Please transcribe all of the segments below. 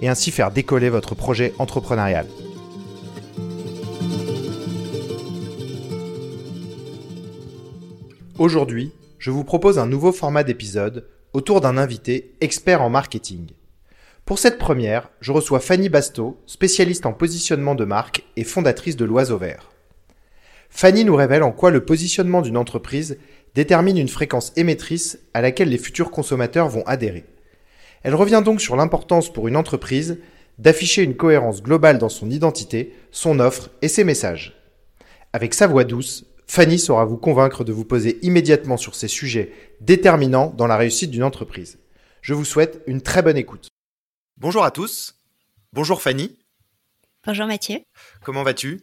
et ainsi faire décoller votre projet entrepreneurial. Aujourd'hui, je vous propose un nouveau format d'épisode autour d'un invité expert en marketing. Pour cette première, je reçois Fanny Basto, spécialiste en positionnement de marque et fondatrice de l'Oiseau Vert. Fanny nous révèle en quoi le positionnement d'une entreprise détermine une fréquence émettrice à laquelle les futurs consommateurs vont adhérer. Elle revient donc sur l'importance pour une entreprise d'afficher une cohérence globale dans son identité, son offre et ses messages. Avec sa voix douce, Fanny saura vous convaincre de vous poser immédiatement sur ces sujets déterminants dans la réussite d'une entreprise. Je vous souhaite une très bonne écoute. Bonjour à tous. Bonjour Fanny. Bonjour Mathieu. Comment vas-tu?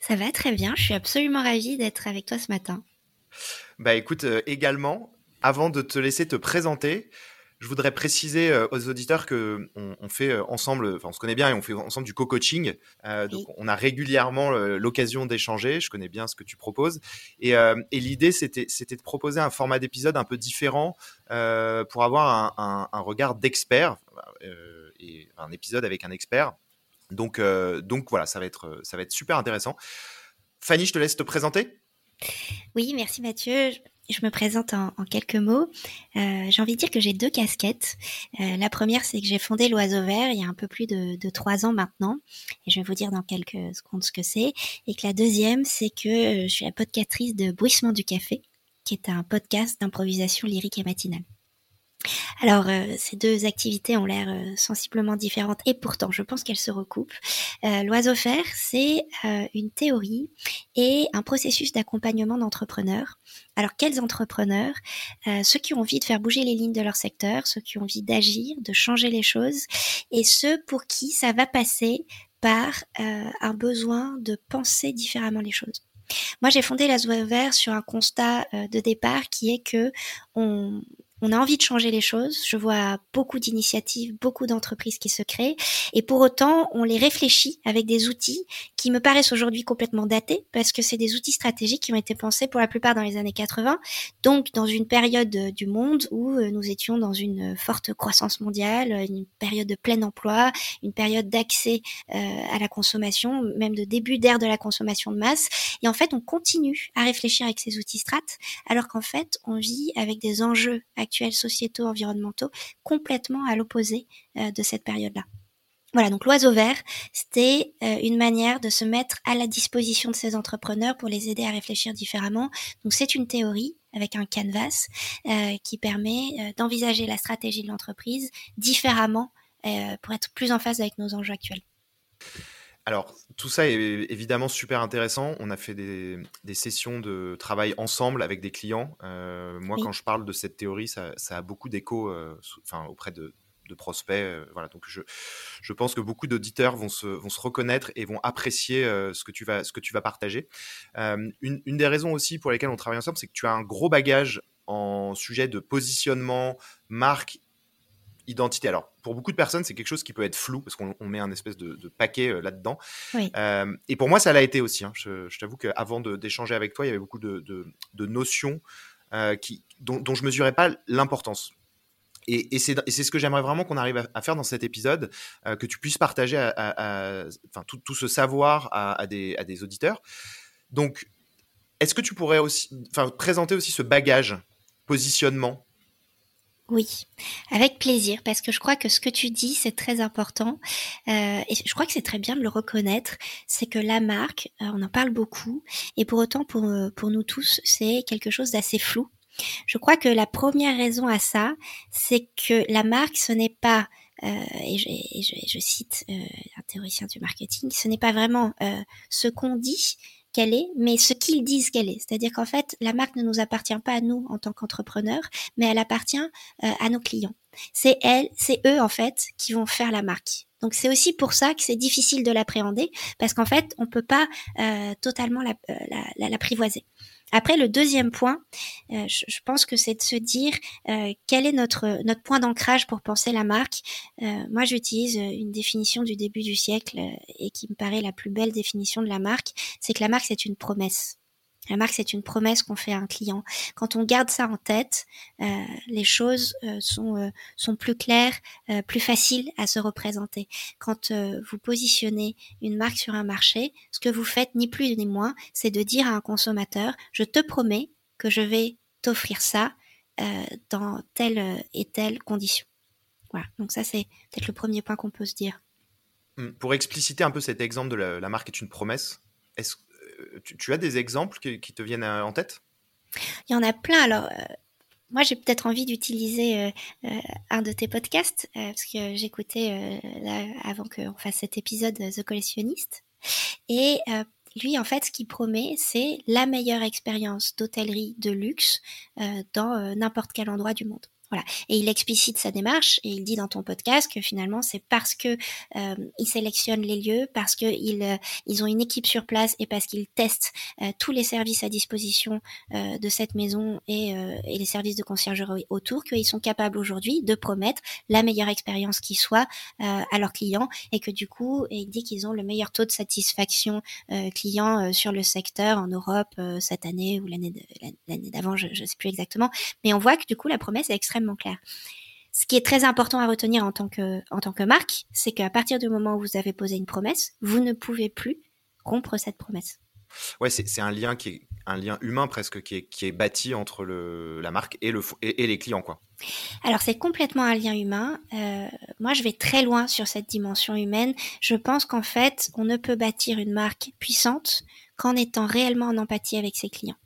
Ça va très bien, je suis absolument ravie d'être avec toi ce matin. Bah écoute, euh, également, avant de te laisser te présenter, je voudrais préciser euh, aux auditeurs que on, fait euh, ensemble, enfin on se connaît bien et on fait ensemble du co-coaching. Euh, donc on a régulièrement l'occasion d'échanger. Je connais bien ce que tu proposes et, et l'idée c'était c'était de proposer un format d'épisode un peu différent pour avoir un, un, regard d'expert et un épisode avec un expert. Donc donc voilà, ça va être ça va être super intéressant. Fanny, je te laisse te présenter. Oui, merci Mathieu. Je me présente en, quelques mots. Euh, j'ai envie de dire que j'ai deux casquettes. Euh, la première, c'est que j'ai fondé l'Oiseau Vert il y a un peu plus de, trois ans maintenant. Et je vais vous dire dans quelques secondes ce que c'est. Et que la deuxième, c'est que euh, je suis la podcatrice de Bruissement du Café, qui est un podcast d'improvisation lyrique et matinale. Alors, euh, ces deux activités ont l'air euh, sensiblement différentes et pourtant, je pense qu'elles se recoupent. Euh, L'oiseau fer, c'est une théorie et un processus d'accompagnement d'entrepreneurs. Alors, quels entrepreneurs? Ceux qui ont envie de faire bouger les lignes de leur secteur, ceux qui ont envie d'agir, de changer les choses, et ceux pour qui ça va passer par un besoin de penser différemment les choses. Moi, j'ai fondé la Vert sur un constat de départ qui est que on, on a envie de changer les choses. Je vois beaucoup d'initiatives, beaucoup d'entreprises qui se créent. Et pour autant, on les réfléchit avec des outils qui me paraissent aujourd'hui complètement datés parce que c'est des outils stratégiques qui ont été pensés pour la plupart dans les années 80. Donc, dans une période euh, du monde où euh, nous étions dans une forte croissance mondiale, une période de plein emploi, une période d'accès euh, à la consommation, même de début d'ère de la consommation de masse. Et en fait, on continue à réfléchir avec ces outils strat alors qu'en fait, on vit avec des enjeux actuels sociétaux, environnementaux, complètement à l'opposé euh, de cette période-là. Voilà, donc l'oiseau vert, c'était euh, une manière de se mettre à la disposition de ces entrepreneurs pour les aider à réfléchir différemment. Donc c'est une théorie avec un canvas euh, qui permet d'envisager la stratégie de l'entreprise différemment pour être plus en phase avec nos enjeux actuels. Alors, tout ça est évidemment super intéressant. On a fait des, sessions de travail ensemble avec des clients. Euh, moi, quand je parle de cette théorie, ça, a beaucoup d'écho euh, auprès de, prospects. Euh, voilà, donc je, pense que beaucoup d'auditeurs vont se, reconnaître et vont apprécier ce, que tu vas, ce que tu vas partager. Une, une, des raisons aussi pour lesquelles on travaille ensemble, c'est que tu as un gros bagage en sujet de positionnement, marque identité. Alors, pour beaucoup de personnes, c'est quelque chose qui peut être flou parce qu'on met un espèce de, paquet euh, là-dedans. Euh, et pour moi, ça l'a été aussi. Hein. Je, t'avoue qu'avant d'échanger avec toi, il y avait beaucoup de, notions euh, qui, dont, je ne mesurais pas l'importance. Et, c'est ce que j'aimerais vraiment qu'on arrive à, faire dans cet épisode, que tu puisses partager à, tout, ce savoir à, des, des auditeurs. Donc, est-ce que tu pourrais aussi présenter aussi ce bagage positionnement oui, avec plaisir, parce que je crois que ce que tu dis, c'est très important. Euh, et je crois que c'est très bien de le reconnaître. C'est que la marque, euh, on en parle beaucoup, et pour autant, pour, euh, pour nous tous, c'est quelque chose d'assez flou. Je crois que la première raison à ça, c'est que la marque, ce n'est pas euh, et, je, et je, je cite euh, un théoricien du marketing, ce n'est pas vraiment euh, ce qu'on dit, qu'elle est, mais ce qu'ils disent qu'elle est. C'est-à-dire qu'en fait, la marque ne nous appartient pas à nous en tant qu'entrepreneurs, mais elle appartient euh, à nos clients. C'est elle, c'est eux en fait qui vont faire la marque. Donc c'est aussi pour ça que c'est difficile de l'appréhender, parce qu'en fait, on peut pas euh, totalement l'apprivoiser. Après, le deuxième point, euh, je, pense que c'est de se dire euh, quel est notre notre point d'ancrage pour penser la marque. Euh, moi, j'utilise une définition du début du siècle et qui me paraît la plus belle définition de la marque, c'est que la marque c'est une promesse. La marque, c'est une promesse qu'on fait à un client. Quand on garde ça en tête, euh, les choses euh, sont, euh, sont plus claires, plus faciles à se représenter. Quand vous positionnez une marque sur un marché, ce que vous faites, ni plus ni moins, c'est de dire à un consommateur, je te promets que je vais t'offrir ça dans telle et telle condition. Voilà, donc ça c'est peut-être le premier point qu'on peut se dire. Hum, pour expliciter un peu cet exemple de la, la marque est une promesse, est-ce tu, as des exemples qui, te viennent euh, en tête? Il y en a plein. Alors, euh, moi, j'ai peut-être envie d'utiliser euh, un de tes podcasts, parce que j'écoutais avant qu'on fasse cet épisode The Collectionniste. Et lui, en fait, ce qu'il promet, c'est la meilleure expérience d'hôtellerie de luxe dans n'importe quel endroit du monde. Voilà. Et il explicite sa démarche et il dit dans ton podcast que finalement c'est parce que euh, il les lieux, parce que ils, euh, ils ont une équipe sur place et parce qu'ils testent euh, tous les services à disposition euh, de cette maison et, et, les services de conciergerie autour, qu'ils sont capables aujourd'hui de promettre la meilleure expérience qui soit à leurs clients et que du coup, il dit qu'ils ont le meilleur taux de satisfaction client sur le secteur en Europe cette année ou l'année l'année d'avant, je ne sais plus exactement, mais on voit que du coup la promesse est extrêmement clair. Ce qui est très important à retenir en tant que, en tant que marque, c'est qu'à partir du moment où vous avez posé une promesse, vous ne pouvez plus rompre cette promesse. Ouais, c'est un lien qui est un lien humain presque qui est, qui est bâti entre le, la marque et, le, et, les clients, quoi. Alors c'est complètement un lien humain. Euh, moi, je vais très loin sur cette dimension humaine. Je pense qu'en fait, on ne peut bâtir une marque puissante qu'en étant réellement en empathie avec ses clients.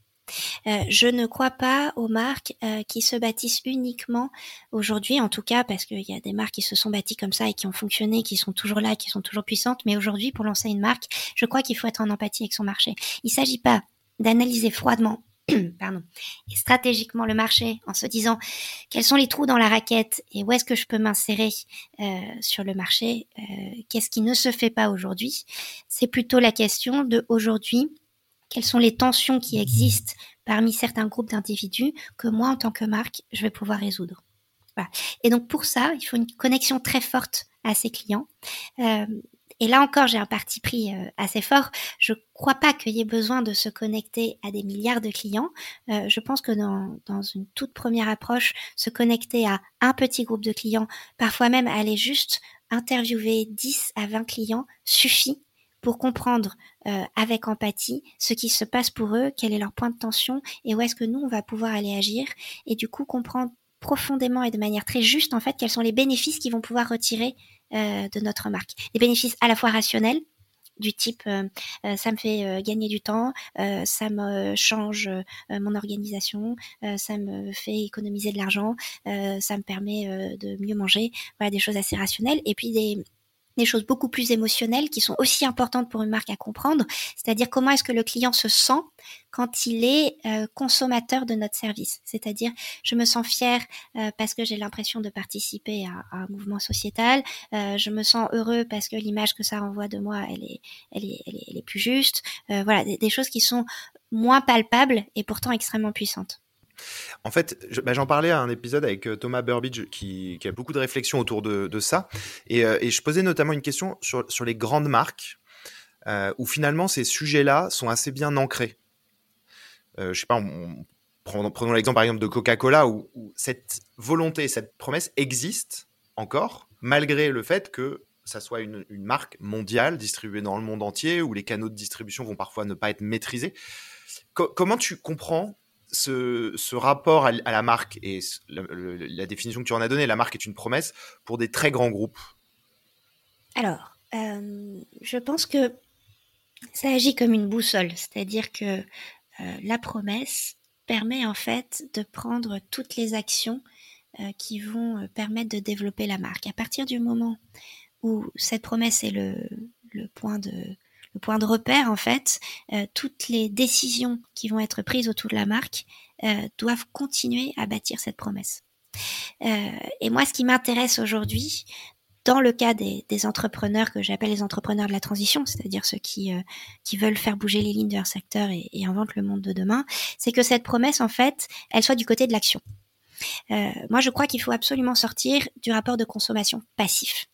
Euh, je ne crois pas aux marques euh, qui se bâtissent uniquement aujourd'hui, en tout cas parce qu'il y a des marques qui se sont bâties comme ça et qui ont fonctionné, qui sont toujours là, qui sont toujours puissantes. Mais aujourd'hui, pour lancer une marque, je crois qu'il faut être en empathie avec son marché. Il ne s'agit pas d'analyser froidement pardon, et stratégiquement le marché en se disant quels sont les trous dans la raquette et où est-ce que je peux m'insérer euh, sur le marché, qu'est-ce qui ne se fait pas aujourd'hui. C'est plutôt la question de aujourd'hui, quelles sont les tensions qui existent parmi certains groupes d'individus que moi, en tant que marque, je vais pouvoir résoudre? Voilà. Et donc pour ça, il faut une connexion très forte à ses clients. Euh, et là encore, j'ai un parti pris euh, assez fort. Je crois pas qu'il y ait besoin de se connecter à des milliards de clients. Euh, je pense que dans, dans une toute première approche, se connecter à un petit groupe de clients, parfois même aller juste interviewer 10 à 20 clients suffit pour comprendre euh, avec empathie ce qui se passe pour eux, quel est leur point de tension et où est-ce que nous on va pouvoir aller agir. Et du coup comprendre profondément et de manière très juste en fait quels sont les bénéfices qu'ils vont pouvoir retirer euh, de notre marque. Des bénéfices à la fois rationnels du type euh, ça me fait gagner du temps, ça me change mon organisation, ça me fait économiser de l'argent, ça me permet de mieux manger, voilà des choses assez rationnelles. Et puis des des choses beaucoup plus émotionnelles qui sont aussi importantes pour une marque à comprendre, c'est-à-dire comment est-ce que le client se sent quand il est euh, consommateur de notre service. C'est-à-dire, je me sens fier euh, parce que j'ai l'impression de participer à, un mouvement sociétal, euh, je me sens heureux parce que l'image que ça renvoie de moi, elle est, elle est, elle est, plus juste. voilà, des choses qui sont moins palpables et pourtant extrêmement puissantes. En fait, bah, j'en parlais à un épisode avec euh, Thomas Burbidge qui, a beaucoup de réflexions autour de, ça. Euh, et, je posais notamment une question sur, les grandes marques, euh, où finalement ces sujets-là sont assez bien ancrés. je sais pas, prenons, l'exemple par exemple de Coca-Cola, où, cette volonté, cette promesse existe encore, malgré le fait que ça soit une, marque mondiale distribuée dans le monde entier, où les canaux de distribution vont parfois ne pas être maîtrisés. comment tu comprends ce, rapport à, la marque et la, définition que tu en as donnée, la marque est une promesse pour des très grands groupes Alors, euh, je pense que ça agit comme une boussole, c'est-à-dire que euh, la promesse permet en fait de prendre toutes les actions euh, qui vont permettre de développer la marque. À partir du moment où cette promesse est le point de, le point de repère en fait, euh, toutes les décisions qui vont être prises autour de la marque euh, doivent continuer à bâtir cette promesse. Euh, et moi, ce qui m'intéresse aujourd'hui, dans le cas des, entrepreneurs que j'appelle les entrepreneurs de la transition, c'est-à-dire ceux qui, qui veulent faire bouger les lignes de leur secteur et, et inventent le monde de demain, c'est que cette promesse, en fait, elle soit du côté de l'action. Euh, moi, je crois qu'il faut absolument sortir du rapport de consommation passif.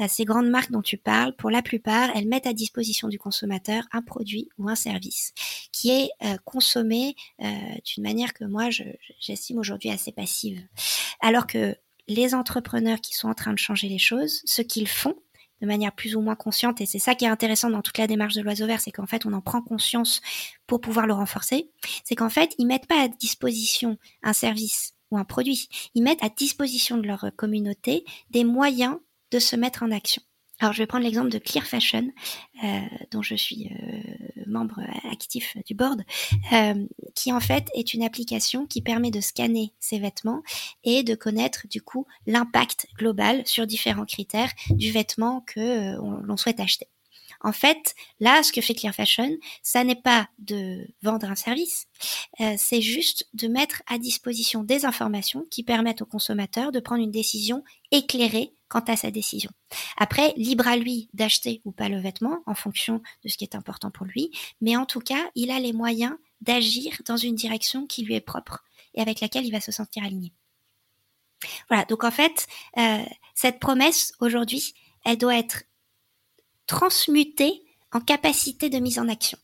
Euh, ces grandes marques dont tu parles, pour la plupart, elles mettent à disposition du consommateur un produit ou un service qui est euh, consommé d'une manière que moi, j'estime aujourd'hui assez passive. Alors que les entrepreneurs qui sont en train de changer les choses, ce qu'ils font, de manière plus ou moins consciente, et c'est ça qui est intéressant dans toute la démarche de l'oiseau vert, c'est qu'en fait on en prend conscience pour pouvoir le renforcer, c'est qu'en fait ils mettent pas à disposition un service un produit. Ils mettent à disposition de leur communauté des moyens de se mettre en action. Alors, je vais prendre l'exemple de Clear Fashion, euh, dont je suis euh, membre actif du board, euh, qui en fait est une application qui permet de scanner ses vêtements et de connaître du coup l'impact global sur différents critères du vêtement que l'on souhaite acheter. En fait, là, ce que fait Clear Fashion, ça n'est pas de vendre un service, euh, c'est juste de mettre à disposition des informations qui permettent au consommateur de prendre une décision éclairée quant à sa décision. Après, libre à lui d'acheter ou pas le vêtement en fonction de ce qui est important pour lui, mais en tout cas, il a les moyens d'agir dans une direction qui lui est propre et avec laquelle il va se sentir aligné. Voilà, donc en fait, euh, cette promesse aujourd'hui, elle doit être transmuter en capacité de mise en action.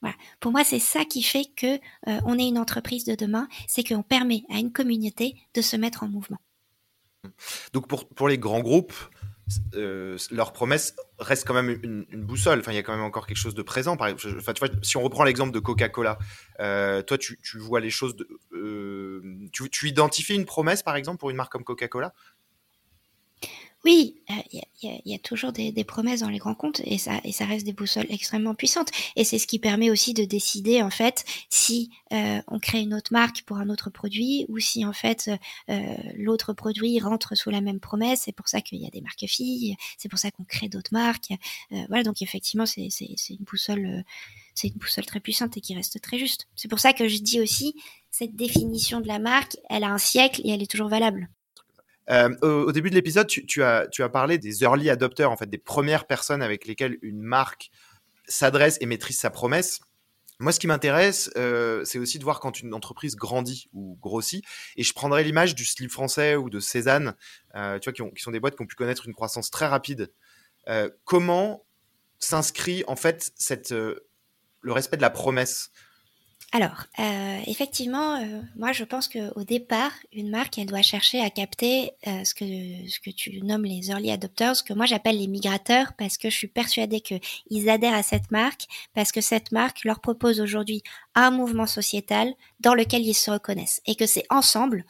Voilà. Pour moi, c'est ça qui fait que euh, on est une entreprise de demain, c'est qu'on permet à une communauté de se mettre en mouvement. Donc pour, pour les grands groupes, euh, leur promesse reste quand même une, boussole. Enfin, il y a quand même encore quelque chose de présent. Enfin, si on reprend l'exemple de Coca-Cola, euh, toi, tu, vois les choses. Tu, tu identifies une promesse, par exemple, pour une marque comme Coca-Cola? Oui, il euh, y, a, toujours des, promesses dans les grands comptes et ça, et ça reste des boussoles extrêmement puissantes. Et c'est ce qui permet aussi de décider en fait si euh, on crée une autre marque pour un autre produit ou si en fait euh, l'autre produit rentre sous la même promesse. C'est pour ça qu'il y a des marques filles, c'est pour ça qu'on crée d'autres marques. voilà, donc effectivement, c'est une boussole, c'est une boussole très puissante et qui reste très juste. C'est pour ça que je dis aussi cette définition de la marque, elle a un siècle et elle est toujours valable. Euh, au, début de l'épisode, tu, as, parlé des early adopters, en fait, des premières personnes avec lesquelles une marque s'adresse et maîtrise sa promesse. Moi, ce qui m'intéresse, euh, c'est aussi de voir quand une entreprise grandit ou grossit. Et je prendrai l'image du slip français ou de Cézanne, euh, tu vois, qui, sont des boîtes qui ont pu connaître une croissance très rapide. comment s'inscrit en fait le respect de la promesse alors, euh, effectivement, euh, moi je pense qu'au départ, une marque, elle doit chercher à capter euh, ce, que, ce que tu nommes les early adopters, que moi j'appelle les migrateurs, parce que je suis persuadée qu'ils adhèrent à cette marque, parce que cette marque leur propose aujourd'hui un mouvement sociétal dans lequel ils se reconnaissent, et que c'est ensemble,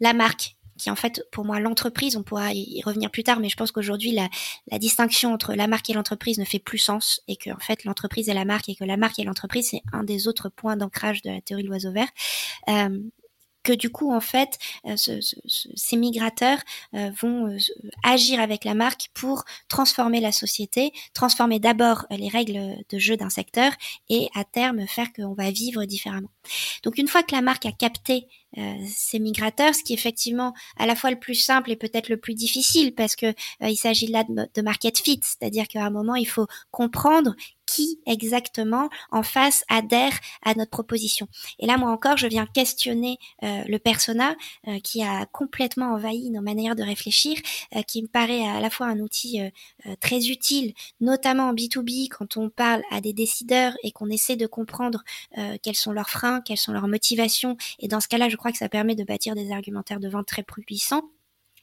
la marque qui en fait pour moi l'entreprise, on pourra y revenir plus tard, mais je pense qu'aujourd'hui la, distinction entre la marque et l'entreprise ne fait plus sens et que en fait l'entreprise est la marque et que la marque et l'entreprise c'est un des autres points d'ancrage de la théorie de l'oiseau vert. Euh, que du coup en fait euh, ce, ce, ces migrateurs euh, vont agir avec la marque pour transformer la société, transformer d'abord les règles de jeu d'un secteur et à terme faire qu'on va vivre différemment. Donc une fois que la marque a capté ces migrateurs, ce qui est effectivement à la fois le plus simple et peut-être le plus difficile parce que il s'agit là de market fit, c'est-à-dire qu'à un moment il faut comprendre qui exactement en face adhère à notre proposition. Et là, moi encore, je viens questionner euh, le persona euh, qui a complètement envahi nos manières de réfléchir, euh, qui me paraît à la fois un outil très utile, notamment en B2B, quand on parle à des décideurs et qu'on essaie de comprendre quels sont leurs freins, quelles sont leurs motivations. Et dans ce cas-là, je crois que ça permet de bâtir des argumentaires de vente très puissants.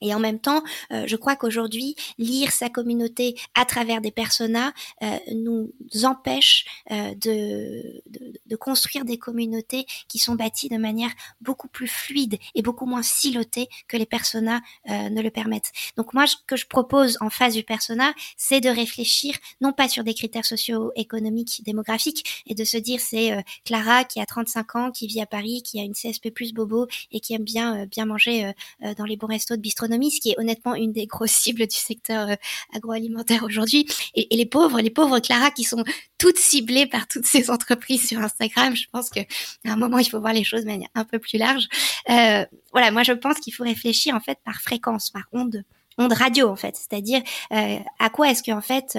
Et en même temps, euh, je crois qu'aujourd'hui, lire sa communauté à travers des personas euh, nous empêche euh, de, de, de, construire des communautés qui sont bâties de manière beaucoup plus fluide et beaucoup moins silotée que les personas ne le permettent. Donc moi, ce que je propose en phase du persona, c'est de réfléchir non pas sur des critères socio-économiques, démographiques, et de se dire c'est Clara qui a 35 ans, qui vit à Paris, qui a une CSP plus bobo et qui aime bien bien manger dans les bons restos de bistrot ce qui est honnêtement une des grosses cibles du secteur euh, agroalimentaire aujourd'hui. Et, les pauvres, les pauvres Clara qui sont toutes ciblées par toutes ces entreprises sur Instagram. Je pense que à un moment il faut voir les choses de manière un peu plus large. Euh, voilà, moi je pense qu'il faut réfléchir en fait par fréquence, par onde onde radio en fait, c'est-à-dire euh, à quoi est-ce que en fait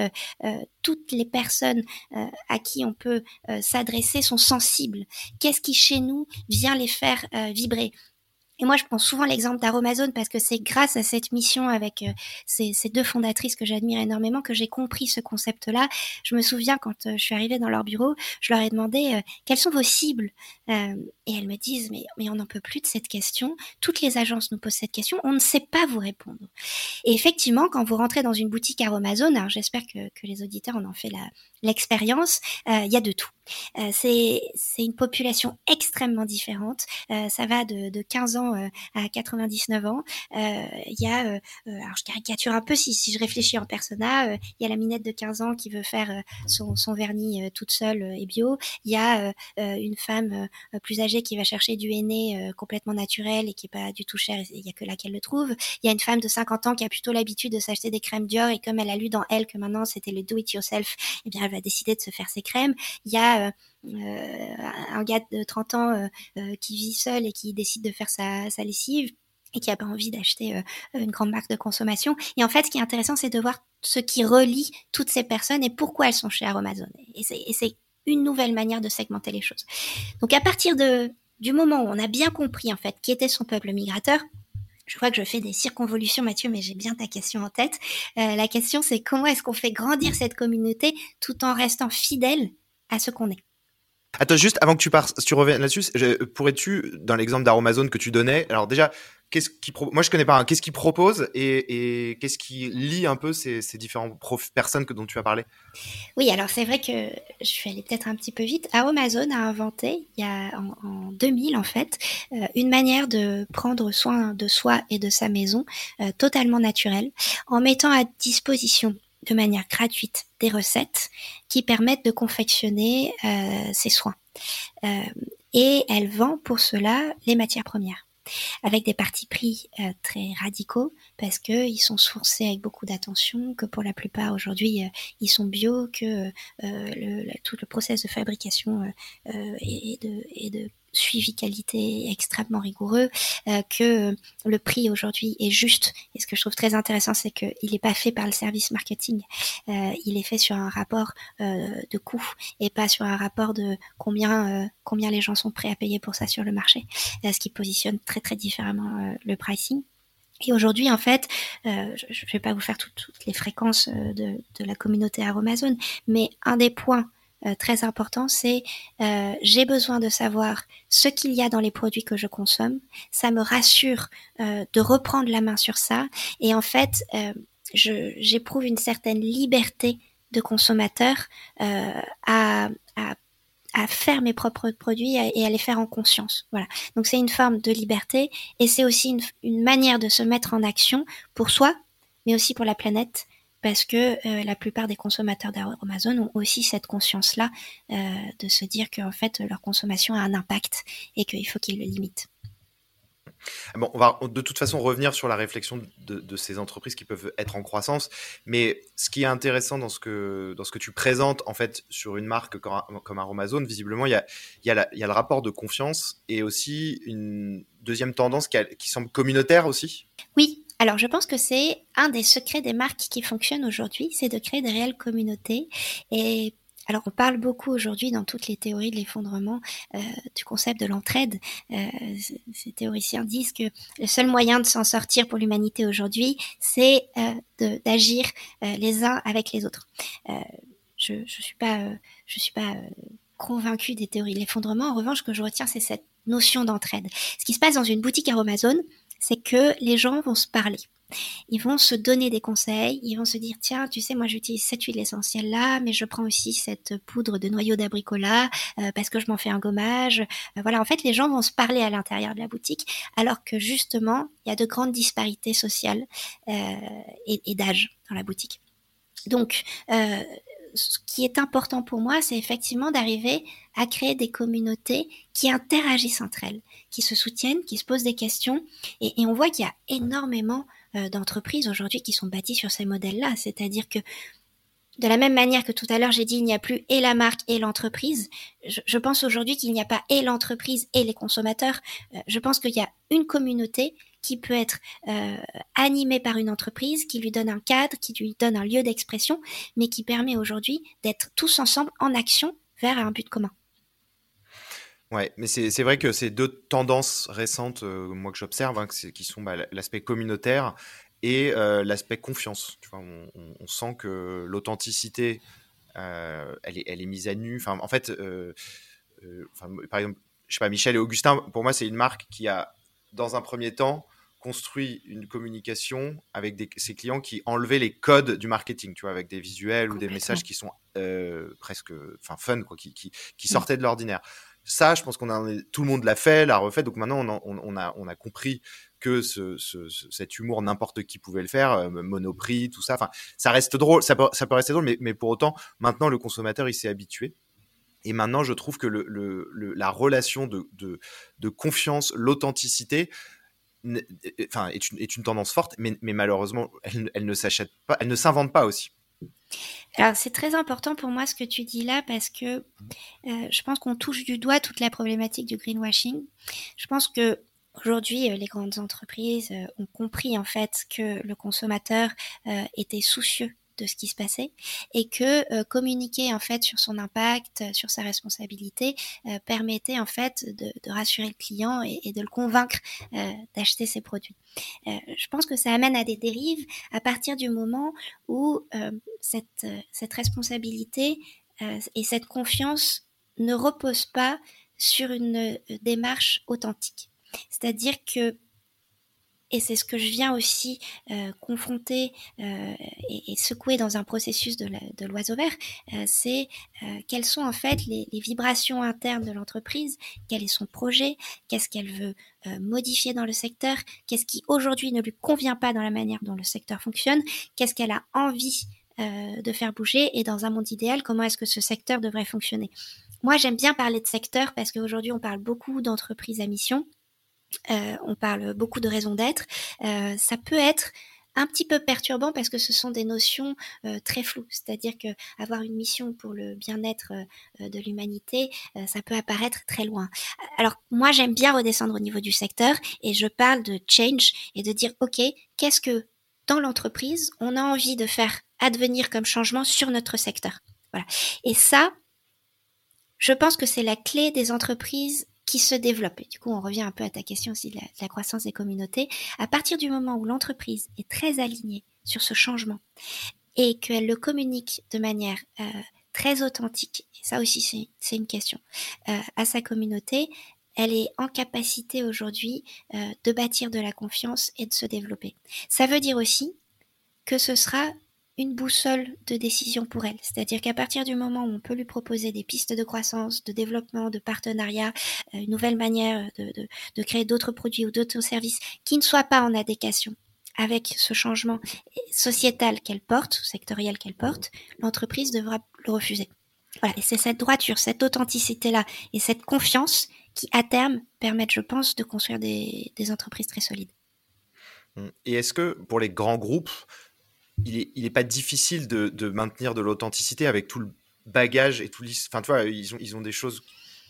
toutes les personnes à qui on peut s'adresser sont sensibles? Qu'est-ce qui chez nous vient les faire vibrer? Et moi, je prends souvent l'exemple d'Aromazone parce que c'est grâce à cette mission avec euh, ces, deux fondatrices que j'admire énormément que j'ai compris ce concept-là. Je me souviens quand euh, je suis arrivée dans leur bureau, je leur ai demandé euh, quelles sont vos cibles et elles me disent mais, mais on n'en peut plus de cette question. Toutes les agences nous posent cette question, on ne sait pas vous répondre. Et effectivement, quand vous rentrez dans une boutique Aromazone, alors j'espère que, que les auditeurs en ont fait l'expérience, il y a de tout. c'est une population extrêmement différente. ça va de, de 15 ans euh, à 99 ans. Euh, il y a, euh, alors je caricature un peu si, si je réfléchis en persona, il y a la minette de 15 ans qui veut faire son, son vernis toute seule et bio. Il y a une femme plus âgée qui va chercher du henné complètement naturel et qui est pas du tout cher, il y a que là qu'elle le trouve. Il y a une femme de 50 ans qui a plutôt l'habitude de s'acheter des crèmes Dior et comme elle a lu dans elle que maintenant c'était le do it yourself, eh bien elle va décider de se faire ses crèmes. Il y a euh, un gars de 30 ans euh, euh, qui vit seul et qui décide de faire sa, sa lessive et qui a pas envie d'acheter une grande marque de consommation. Et en fait, ce qui est intéressant, c'est de voir ce qui relie toutes ces personnes et pourquoi elles sont chez Amazon. Et c'est une nouvelle manière de segmenter les choses. Donc à partir de, du moment où on a bien compris en fait qui était son peuple migrateur, je crois que je fais des circonvolutions, Mathieu, mais j'ai bien ta question en tête. la question, c'est comment est-ce qu'on fait grandir cette communauté tout en restant fidèle à ce qu'on est? Attends, juste avant que tu, pars, tu reviennes là-dessus, pourrais-tu, dans l'exemple d'Aromazone que tu donnais, alors déjà, qu'est-ce qui moi je connais pas, qu'est-ce qu'il propose et, qu'est-ce qui lie un peu ces, différentes personnes dont tu as parlé? Oui, alors c'est vrai que je suis allée peut-être un petit peu vite. Aromazone a inventé, il y a en, 2000 en fait, euh, une manière de prendre soin de soi et de sa maison euh, totalement naturelle, en mettant à disposition de manière gratuite des recettes qui permettent de confectionner euh, ces soins. Euh, et elle vend pour cela les matières premières avec des partis pris euh, très radicaux parce que ils sont sourcés avec beaucoup d'attention, que pour la plupart aujourd'hui ils sont bio, que le, tout le process de fabrication et de, et de suivi qualité extrêmement rigoureux, euh, que le prix aujourd'hui est juste. Et ce que je trouve très intéressant, c'est qu'il n'est pas fait par le service marketing. Euh, il est fait sur un rapport euh, de coût et pas sur un rapport de combien les gens sont prêts à payer pour ça sur le marché. ce qui positionne très très différemment le pricing. Et aujourd'hui, en fait, je ne vais pas vous faire toutes les fréquences de, de la communauté Aromazone, mais un des points euh, très important, c'est euh, j'ai besoin de savoir ce qu'il y a dans les produits que je consomme. Ça me rassure euh, de reprendre la main sur ça. Et en fait, j'éprouve une certaine liberté de consommateur à, à, faire mes propres produits et à les faire en conscience. Voilà. Donc c'est une forme de liberté et c'est aussi une manière de se mettre en action pour soi, mais aussi pour la planète parce que euh, la plupart des consommateurs d'Amazon ont aussi cette conscience-là euh, de se dire qu'en fait leur consommation a un impact et qu'il faut qu'ils le limitent. Bon, on va de toute façon revenir sur la réflexion de, ces entreprises qui peuvent être en croissance, mais ce qui est intéressant dans ce que, dans ce que tu présentes en fait sur une marque comme, comme Amazon, visiblement il y a, il, y a il y a le rapport de confiance et aussi une deuxième tendance qui, qui semble communautaire aussi? Oui, alors, je pense que c'est un des secrets des marques qui fonctionnent aujourd'hui, c'est de créer des réelles communautés. Et alors, on parle beaucoup aujourd'hui dans toutes les théories de l'effondrement euh, du concept de l'entraide. Euh, ces théoriciens disent que le seul moyen de s'en sortir pour l'humanité aujourd'hui, c'est euh, d'agir euh, les uns avec les autres. Euh, je ne suis pas, je suis pas convaincue des théories de l'effondrement. En revanche, ce que je retiens, c'est cette notion d'entraide. Ce qui se passe dans une boutique Amazon, c'est que les gens vont se parler. Ils vont se donner des conseils, ils vont se dire tiens, tu sais, moi j'utilise cette huile essentielle là, mais je prends aussi cette poudre de noyau d'abricola euh, parce que je m'en fais un gommage. Euh, voilà, en fait, les gens vont se parler à l'intérieur de la boutique, alors que justement, il y a de grandes disparités sociales euh, et, et d'âge dans la boutique. Donc, ce qui est important pour moi, c'est effectivement d'arriver à créer des communautés qui interagissent entre elles, qui se soutiennent, qui se posent des questions. Et, on voit qu'il y a énormément euh, d'entreprises aujourd'hui qui sont bâties sur ces modèles-là. C'est-à-dire que de la même manière que tout à l'heure j'ai dit il n'y a plus et la marque et l'entreprise, je, pense aujourd'hui qu'il n'y a pas et l'entreprise et les consommateurs. Euh, je pense qu'il y a une communauté qui peut être euh, animée par une entreprise, qui lui donne un cadre, qui lui donne un lieu d'expression, mais qui permet aujourd'hui d'être tous ensemble en action vers un but commun. Ouais, mais c'est vrai que ces deux tendances récentes, euh, moi que j'observe, hein, qui sont bah, l'aspect communautaire et euh, l'aspect confiance. Tu vois, on, sent que l'authenticité, elle, est, elle est mise à nu. Enfin, en fait, par exemple, je sais pas, Michel et Augustin, pour moi, c'est une marque qui a, dans un premier temps, construit une communication avec des, ses clients qui enlevaient les codes du marketing, tu vois, avec des visuels ou des messages qui sont presque, enfin, fun, quoi, qui, qui, qui sortaient de l'ordinaire. Ça, je pense qu'on a tout le monde l'a fait, l'a refait. Donc maintenant, on, on, a, on a compris que ce, cet humour, n'importe qui pouvait le faire, euh, Monoprix, tout ça. Enfin, ça reste drôle, ça peut, ça peut rester drôle, mais, mais pour autant, maintenant, le consommateur, il s'est habitué. Et maintenant, je trouve que le, le, la relation de, de, de confiance, l'authenticité, enfin, est une, est une tendance forte, mais, mais malheureusement, elle, elle ne s'achète pas, elle ne s'invente pas aussi. Alors c'est très important pour moi ce que tu dis là parce que euh, je pense qu'on touche du doigt toute la problématique du greenwashing. Je pense que Aujourd'hui, euh, les grandes entreprises euh, ont compris en fait que le consommateur euh, était soucieux de ce qui se passait et que communiquer en fait sur son impact, sur sa responsabilité permettait en fait de, rassurer le client et, de le convaincre d'acheter ses produits. je pense que ça amène à des dérives à partir du moment où cette, cette responsabilité et cette confiance ne reposent pas sur une démarche authentique. C'est-à-dire que et c'est ce que je viens aussi euh, confronter euh, et, secouer dans un processus de l'oiseau vert, euh, c'est quelles sont en fait les, vibrations internes de l'entreprise, quel est son projet, qu'est-ce qu'elle veut modifier dans le secteur, qu'est-ce qui aujourd'hui ne lui convient pas dans la manière dont le secteur fonctionne, qu'est-ce qu'elle a envie de faire bouger et dans un monde idéal, comment est-ce que ce secteur devrait fonctionner. Moi, j'aime bien parler de secteur parce qu'aujourd'hui, on parle beaucoup d'entreprises à mission. Euh, on parle beaucoup de raison d'être. Euh, ça peut être un petit peu perturbant parce que ce sont des notions euh, très floues. C'est-à-dire que avoir une mission pour le bien-être de l'humanité, ça peut apparaître très loin. Alors moi, j'aime bien redescendre au niveau du secteur et je parle de change et de dire ok, qu'est-ce que dans l'entreprise on a envie de faire advenir comme changement sur notre secteur? Voilà. Et ça, je pense que c'est la clé des entreprises qui se développe. Et du coup, on revient un peu à ta question aussi de la, croissance des communautés. À partir du moment où l'entreprise est très alignée sur ce changement et qu'elle le communique de manière euh, très authentique, et ça aussi c'est une question, euh, à sa communauté, elle est en capacité aujourd'hui euh, de bâtir de la confiance et de se développer. Ça veut dire aussi que ce sera une boussole de décision pour elle. C'est-à-dire qu'à partir du moment où on peut lui proposer des pistes de croissance, de développement, de partenariat, euh, une nouvelle manière de, créer d'autres produits ou d'autres services qui ne soient pas en adéquation avec ce changement sociétal qu'elle porte, sectoriel qu'elle porte, l'entreprise devra le refuser. Voilà, et c'est cette droiture, cette authenticité-là et cette confiance qui, à terme, permettent, je pense, de construire des entreprises très solides. Et est-ce que pour les grands groupes, il n'est est pas difficile de, maintenir de l'authenticité avec tout le bagage et tout enfin tu vois ils ont ils ont des choses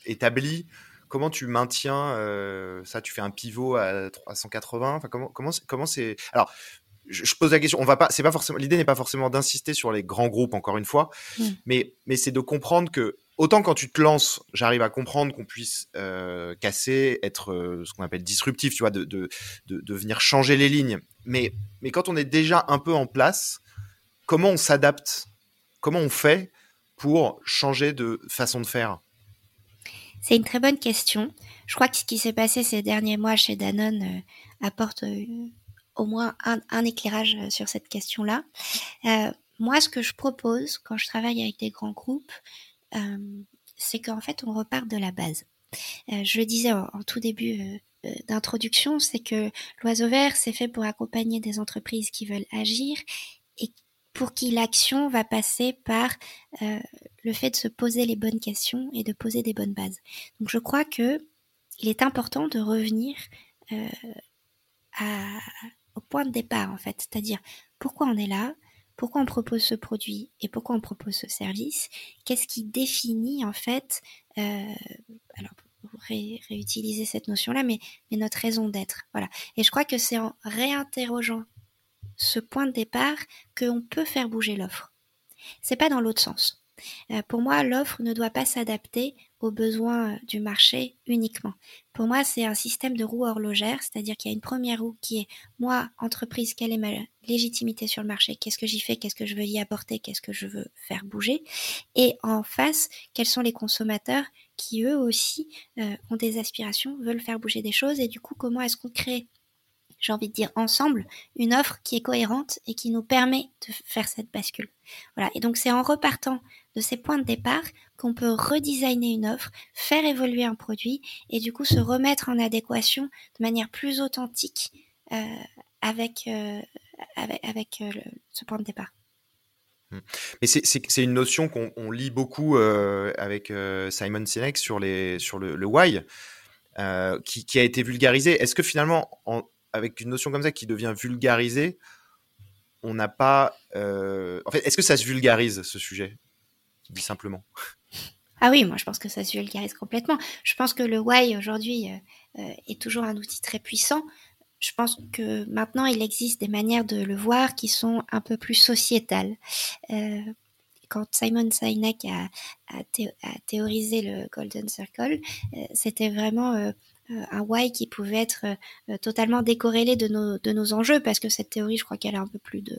établies comment tu maintiens euh, ça tu fais un pivot à 380 enfin comment comment comment c'est alors je, pose la question on va pas c'est pas forcément l'idée n'est pas forcément d'insister sur les grands groupes encore une fois mmh. mais mais c'est de comprendre que autant quand tu te lances, j'arrive à comprendre qu'on puisse euh, casser, être euh, ce qu'on appelle disruptif, tu vois, de, venir changer les lignes. Mais, quand on est déjà un peu en place, comment on s'adapte? Comment on fait pour changer de façon de faire? C'est une très bonne question. Je crois que ce qui s'est passé ces derniers mois chez Danone euh, apporte au moins un, un, éclairage sur cette question-là. moi, ce que je propose quand je travaille avec des grands groupes, c'est qu'en fait, on repart de la base. Je le disais en, tout début d'introduction, c'est que l'oiseau vert, c'est fait pour accompagner des entreprises qui veulent agir et pour qui l'action va passer par le fait de se poser les bonnes questions et de poser des bonnes bases. Donc je crois que il est important de revenir au point de départ en fait, c'est-à-dire pourquoi on est là, pourquoi on propose ce produit et pourquoi on propose ce service, qu'est-ce qui définit en fait, euh, alors pour réutiliser cette notion-là, mais, mais notre raison d'être. Voilà. Et je crois que c'est en réinterrogeant ce point de départ qu'on peut faire bouger l'offre. C'est pas dans l'autre sens. Euh, pour moi, l'offre ne doit pas s'adapter aux besoins euh, du marché uniquement. Pour moi, c'est un système de roue horlogère, c'est-à-dire qu'il y a une première roue qui est moi, entreprise, quelle est ma légitimité sur le marché, qu'est-ce que j'y fais, qu'est-ce que je veux y apporter, qu'est-ce que je veux faire bouger, et en face, quels sont les consommateurs qui eux aussi euh, ont des aspirations, veulent faire bouger des choses, et du coup, comment est-ce qu'on crée j'ai envie de dire ensemble, une offre qui est cohérente et qui nous permet de faire cette bascule. Voilà. Et donc c'est en repartant de ces points de départ qu'on peut redesigner une offre, faire évoluer un produit et du coup se remettre en adéquation de manière plus authentique euh, avec, euh, avec, euh, ce point de départ. Mmh. Mais c'est une notion qu'on lit beaucoup avec Simon Sinek sur, les, sur le, why, qui, a été vulgarisé. Est-ce que finalement, en, avec une notion comme ça qui devient vulgarisée, on n'a pas. En fait, est-ce que ça se vulgarise ce sujet? Dit simplement. Ah oui, moi je pense que ça se vulgarise complètement. Je pense que le why aujourd'hui euh, euh, est toujours un outil très puissant. Je pense que maintenant il existe des manières de le voir qui sont un peu plus sociétales. quand Simon Sinek a, théorisé le Golden Circle, c'était vraiment euh, un why qui pouvait être euh, totalement décorrélé de nos, de nos enjeux, parce que cette théorie, je crois qu'elle a un peu plus de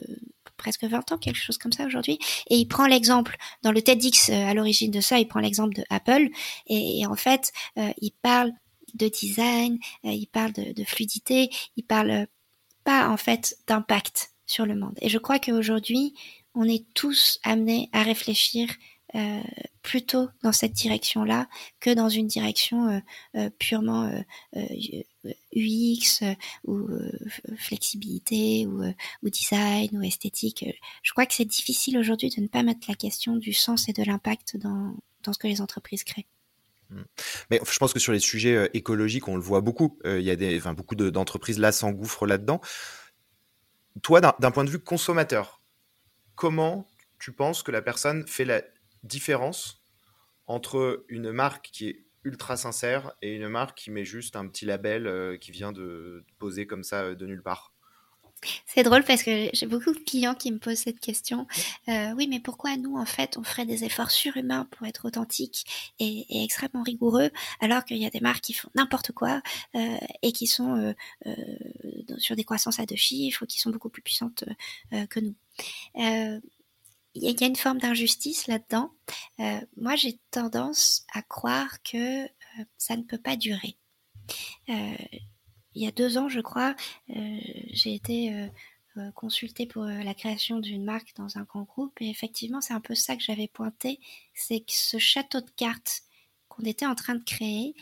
presque 20 ans, quelque chose comme ça aujourd'hui. Et il prend l'exemple, dans le TEDx euh, à l'origine de ça, il prend l'exemple de Apple, et, en fait, il parle de design, il parle de, de, fluidité, il parle pas en fait d'impact sur le monde. Et je crois qu'aujourd'hui, on est tous amenés à réfléchir euh, plutôt dans cette direction-là que dans une direction euh, euh, purement UX ou flexibilité ou, design ou esthétique. Je crois que c'est difficile aujourd'hui de ne pas mettre la question du sens et de l'impact dans, dans ce que les entreprises créent. Mmh. Mais je pense que sur les sujets écologiques, on le voit beaucoup. Il y a beaucoup d'entreprises là s'engouffrent là-dedans. Toi, d'un point de vue consommateur, comment tu penses que la personne fait la différence entre une marque qui est ultra sincère et une marque qui met juste un petit label euh, qui vient de poser comme ça euh, de nulle part c'est drôle parce que j'ai beaucoup de clients qui me posent cette question. Euh, oui, mais pourquoi nous, en fait, on ferait des efforts surhumains pour être authentiques et, extrêmement rigoureux, alors qu'il y a des marques qui font n'importe quoi et qui sont sur des croissances à deux chiffres, qui sont beaucoup plus puissantes que nous il y a une forme d'injustice là-dedans. Euh, moi, j'ai tendance à croire que euh, ça ne peut pas durer. Euh, il y a deux ans, je crois, j'ai été consultée pour la création d'une marque dans un grand groupe et effectivement, c'est un peu ça que j'avais pointé, c'est que ce château de cartes qu'on était en train de créer,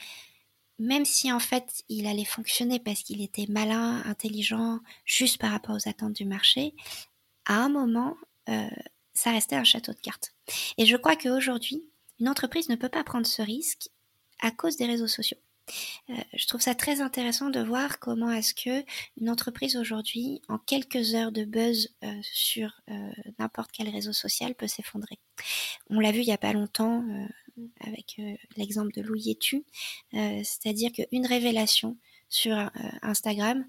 même si en fait il allait fonctionner parce qu'il était malin, intelligent, juste par rapport aux attentes du marché, à un moment, ça restait un château de cartes. Et je crois qu'aujourd'hui, une entreprise ne peut pas prendre ce risque à cause des réseaux sociaux. Euh, je trouve ça très intéressant de voir comment est-ce que une entreprise aujourd'hui, en quelques heures de buzz euh, sur euh, n'importe quel réseau social, peut s'effondrer. On l'a vu il y a pas longtemps avec l'exemple de Louis Yetu, c'est-à-dire qu'une révélation sur Instagram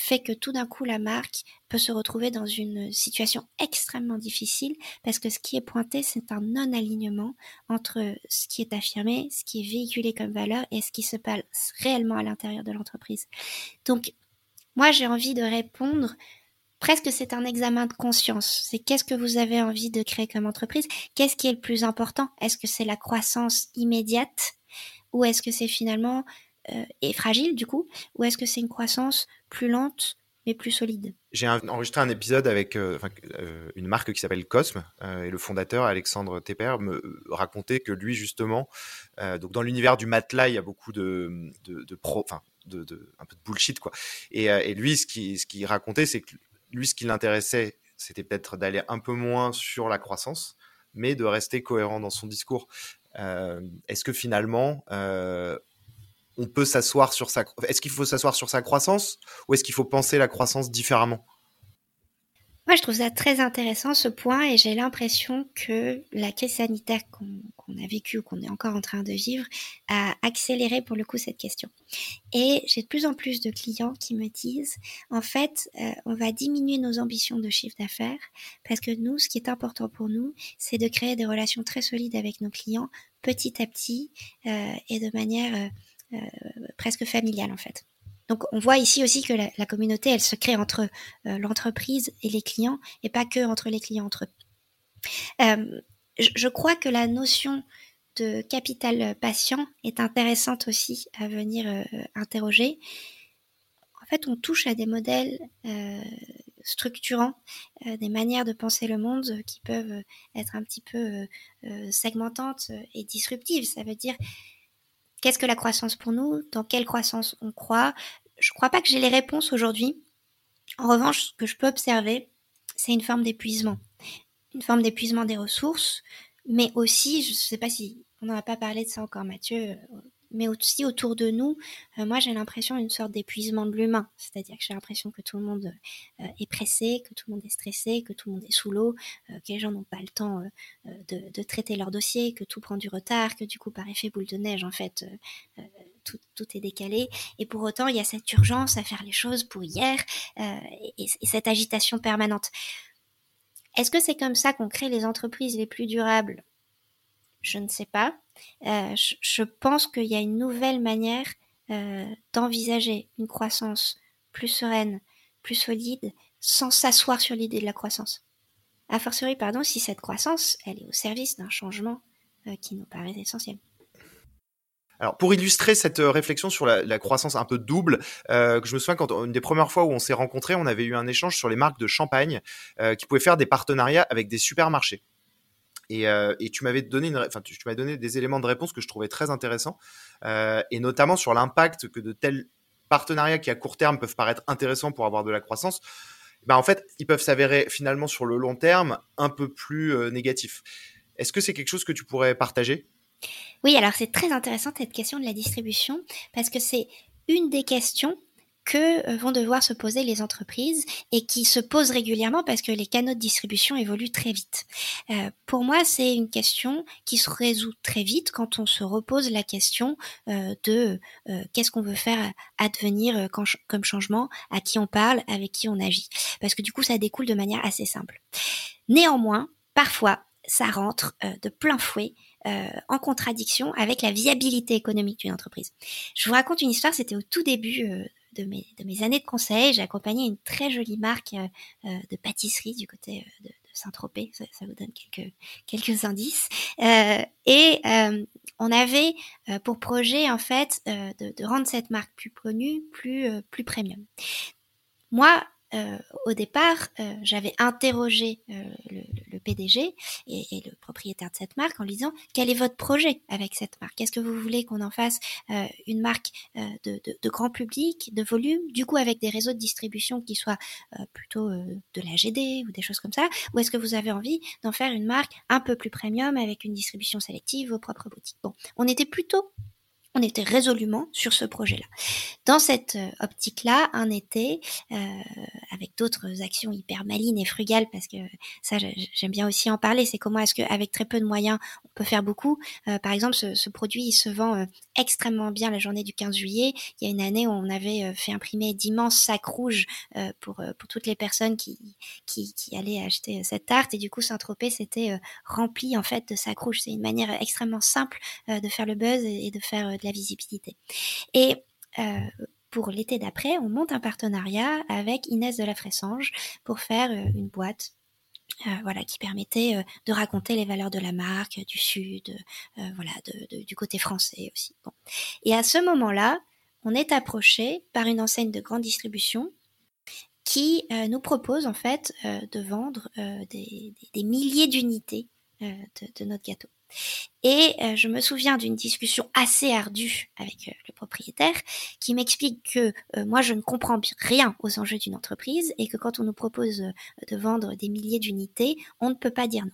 fait que tout d'un coup la marque peut se retrouver dans une situation extrêmement difficile parce que ce qui est pointé, c'est un non-alignement entre ce qui est affirmé, ce qui est véhiculé comme valeur et ce qui se passe réellement à l'intérieur de l'entreprise. Donc, moi, j'ai envie de répondre presque c'est un examen de conscience. C'est qu'est-ce que vous avez envie de créer comme entreprise? Qu'est-ce qui est le plus important? Est-ce que c'est la croissance immédiate ou est-ce que c'est finalement euh, est fragile du coup Ou est-ce que c'est une croissance plus lente mais plus solide J'ai enregistré un épisode avec euh, euh, une marque qui s'appelle Cosme et le fondateur Alexandre Tepper me racontait que lui justement, donc dans l'univers du matelas, il y a beaucoup de, pro, enfin de, un peu de bullshit quoi. Et, lui, ce qu'il racontait, c'est que lui, ce qui l'intéressait, c'était peut-être d'aller un peu moins sur la croissance, mais de rester cohérent dans son discours. Est-ce que finalement, on peut s'asseoir sur sa. Est-ce qu'il faut s'asseoir sur sa croissance ou est-ce qu'il faut penser la croissance différemment? Moi, je trouve ça très intéressant ce point et j'ai l'impression que la crise sanitaire qu'on a vécue ou qu'on est encore en train de vivre a accéléré pour le coup cette question. Et j'ai de plus en plus de clients qui me disent, en fait, euh, on va diminuer nos ambitions de chiffre d'affaires parce que nous, ce qui est important pour nous, c'est de créer des relations très solides avec nos clients petit à petit euh, et de manière euh, presque familiale en fait. Donc on voit ici aussi que la, communauté, elle se crée entre euh, l'entreprise et les clients et pas que entre les clients entre eux. Euh, je, crois que la notion de capital patient est intéressante aussi à venir euh, interroger. En fait, on touche à des modèles structurants, des manières de penser le monde qui peuvent être un petit peu segmentantes et disruptives. Ça veut dire Qu'est-ce que la croissance pour nous? Dans quelle croissance on croit? Je ne crois pas que j'ai les réponses aujourd'hui. En revanche, ce que je peux observer, c'est une forme d'épuisement. Une forme d'épuisement des ressources, mais aussi, je ne sais pas si on n'en a pas parlé de ça encore, Mathieu, mais aussi autour de nous, euh, moi j'ai l'impression d'une sorte d'épuisement de l'humain. C'est-à-dire que j'ai l'impression que tout le monde euh, est pressé, que tout le monde est stressé, que tout le monde est sous l'eau, euh, que les gens n'ont pas le temps de, traiter leur dossier, que tout prend du retard, que du coup par effet boule de neige en fait tout, tout, est décalé. Et pour autant il y a cette urgence à faire les choses pour hier et cette agitation permanente. Est-ce que c'est comme ça qu'on crée les entreprises les plus durables? Je ne sais pas. Euh, je, pense qu'il y a une nouvelle manière euh, d'envisager une croissance plus sereine, plus solide, sans s'asseoir sur l'idée de la croissance. A fortiori, pardon, si cette croissance, elle est au service d'un changement euh, qui nous paraît essentiel. Alors pour illustrer cette réflexion sur la, croissance un peu double, je me souviens quand une des premières fois où on s'est rencontrés, on avait eu un échange sur les marques de champagne qui pouvaient faire des partenariats avec des supermarchés. Euh, et, tu m'avais donné, enfin, tu, m'avais donné des éléments de réponse que je trouvais très intéressants, euh, et notamment sur l'impact que de tels partenariats qui à court terme peuvent paraître intéressants pour avoir de la croissance, ben en fait, ils peuvent s'avérer finalement sur le long terme un peu plus euh, négatifs. Est-ce que c'est quelque chose que tu pourrais partager? Oui, alors c'est très intéressant cette question de la distribution parce que c'est une des questions que euh, vont devoir se poser les entreprises et qui se posent régulièrement parce que les canaux de distribution évoluent très vite. Euh, pour moi, c'est une question qui se résout très vite quand on se repose la question euh, de qu'est-ce qu'on veut faire advenir comme changement, à qui on parle, avec qui on agit. Parce que du coup, ça découle de manière assez simple. Néanmoins, parfois, ça rentre de plein fouet en contradiction avec la viabilité économique d'une entreprise. Je vous raconte une histoire, c'était au tout début de mes, années de conseil, j'ai accompagné une très jolie marque euh, euh, de pâtisserie du côté euh, de, Saint-Tropez, ça, vous donne quelques, quelques indices. et on avait pour projet en fait de, de, rendre cette marque plus connue, plus, plus premium. Moi, euh, au départ, euh, j'avais interrogé euh, le, PDG et, le propriétaire de cette marque en lui disant quel est votre projet avec cette marque? Est-ce que vous voulez qu'on en fasse une marque de, de, de, grand public, de volume, du coup avec des réseaux de distribution qui soient plutôt de la GD ou des choses comme ça? Ou est-ce que vous avez envie d'en faire une marque un peu plus premium avec une distribution sélective, vos propres boutiques? Bon, on était plutôt on était résolument sur ce projet-là. Dans cette euh, optique-là, un été, euh, avec d'autres actions hyper malines et frugales, parce que ça, j'aime bien aussi en parler, c'est comment est-ce qu'avec très peu de moyens, on peut faire beaucoup. Euh, par exemple, ce, produit, il se vend extrêmement bien la journée du 15 juillet. Il y a une année où on avait fait imprimer d'immenses sacs rouges pour, pour toutes les personnes qui, qui, allaient acheter cette tarte. Et du coup, Saint-Tropez, c'était rempli en fait de sacs rouges. C'est une manière extrêmement simple de faire le buzz et de faire de la visibilité. Et euh, pour l'été d'après, on monte un partenariat avec Inès de la Fressange pour faire euh, une boîte euh, voilà, qui permettait de raconter les valeurs de la marque, du Sud, voilà, du côté français aussi. Et à ce moment-là, on est approché par une enseigne de grande distribution qui nous propose en fait de vendre des, milliers d'unités de, notre gâteau. Et euh, je me souviens d'une discussion assez ardue avec euh, le propriétaire qui m'explique que euh, moi je ne comprends rien aux enjeux d'une entreprise et que quand on nous propose de vendre des milliers d'unités, on ne peut pas dire non.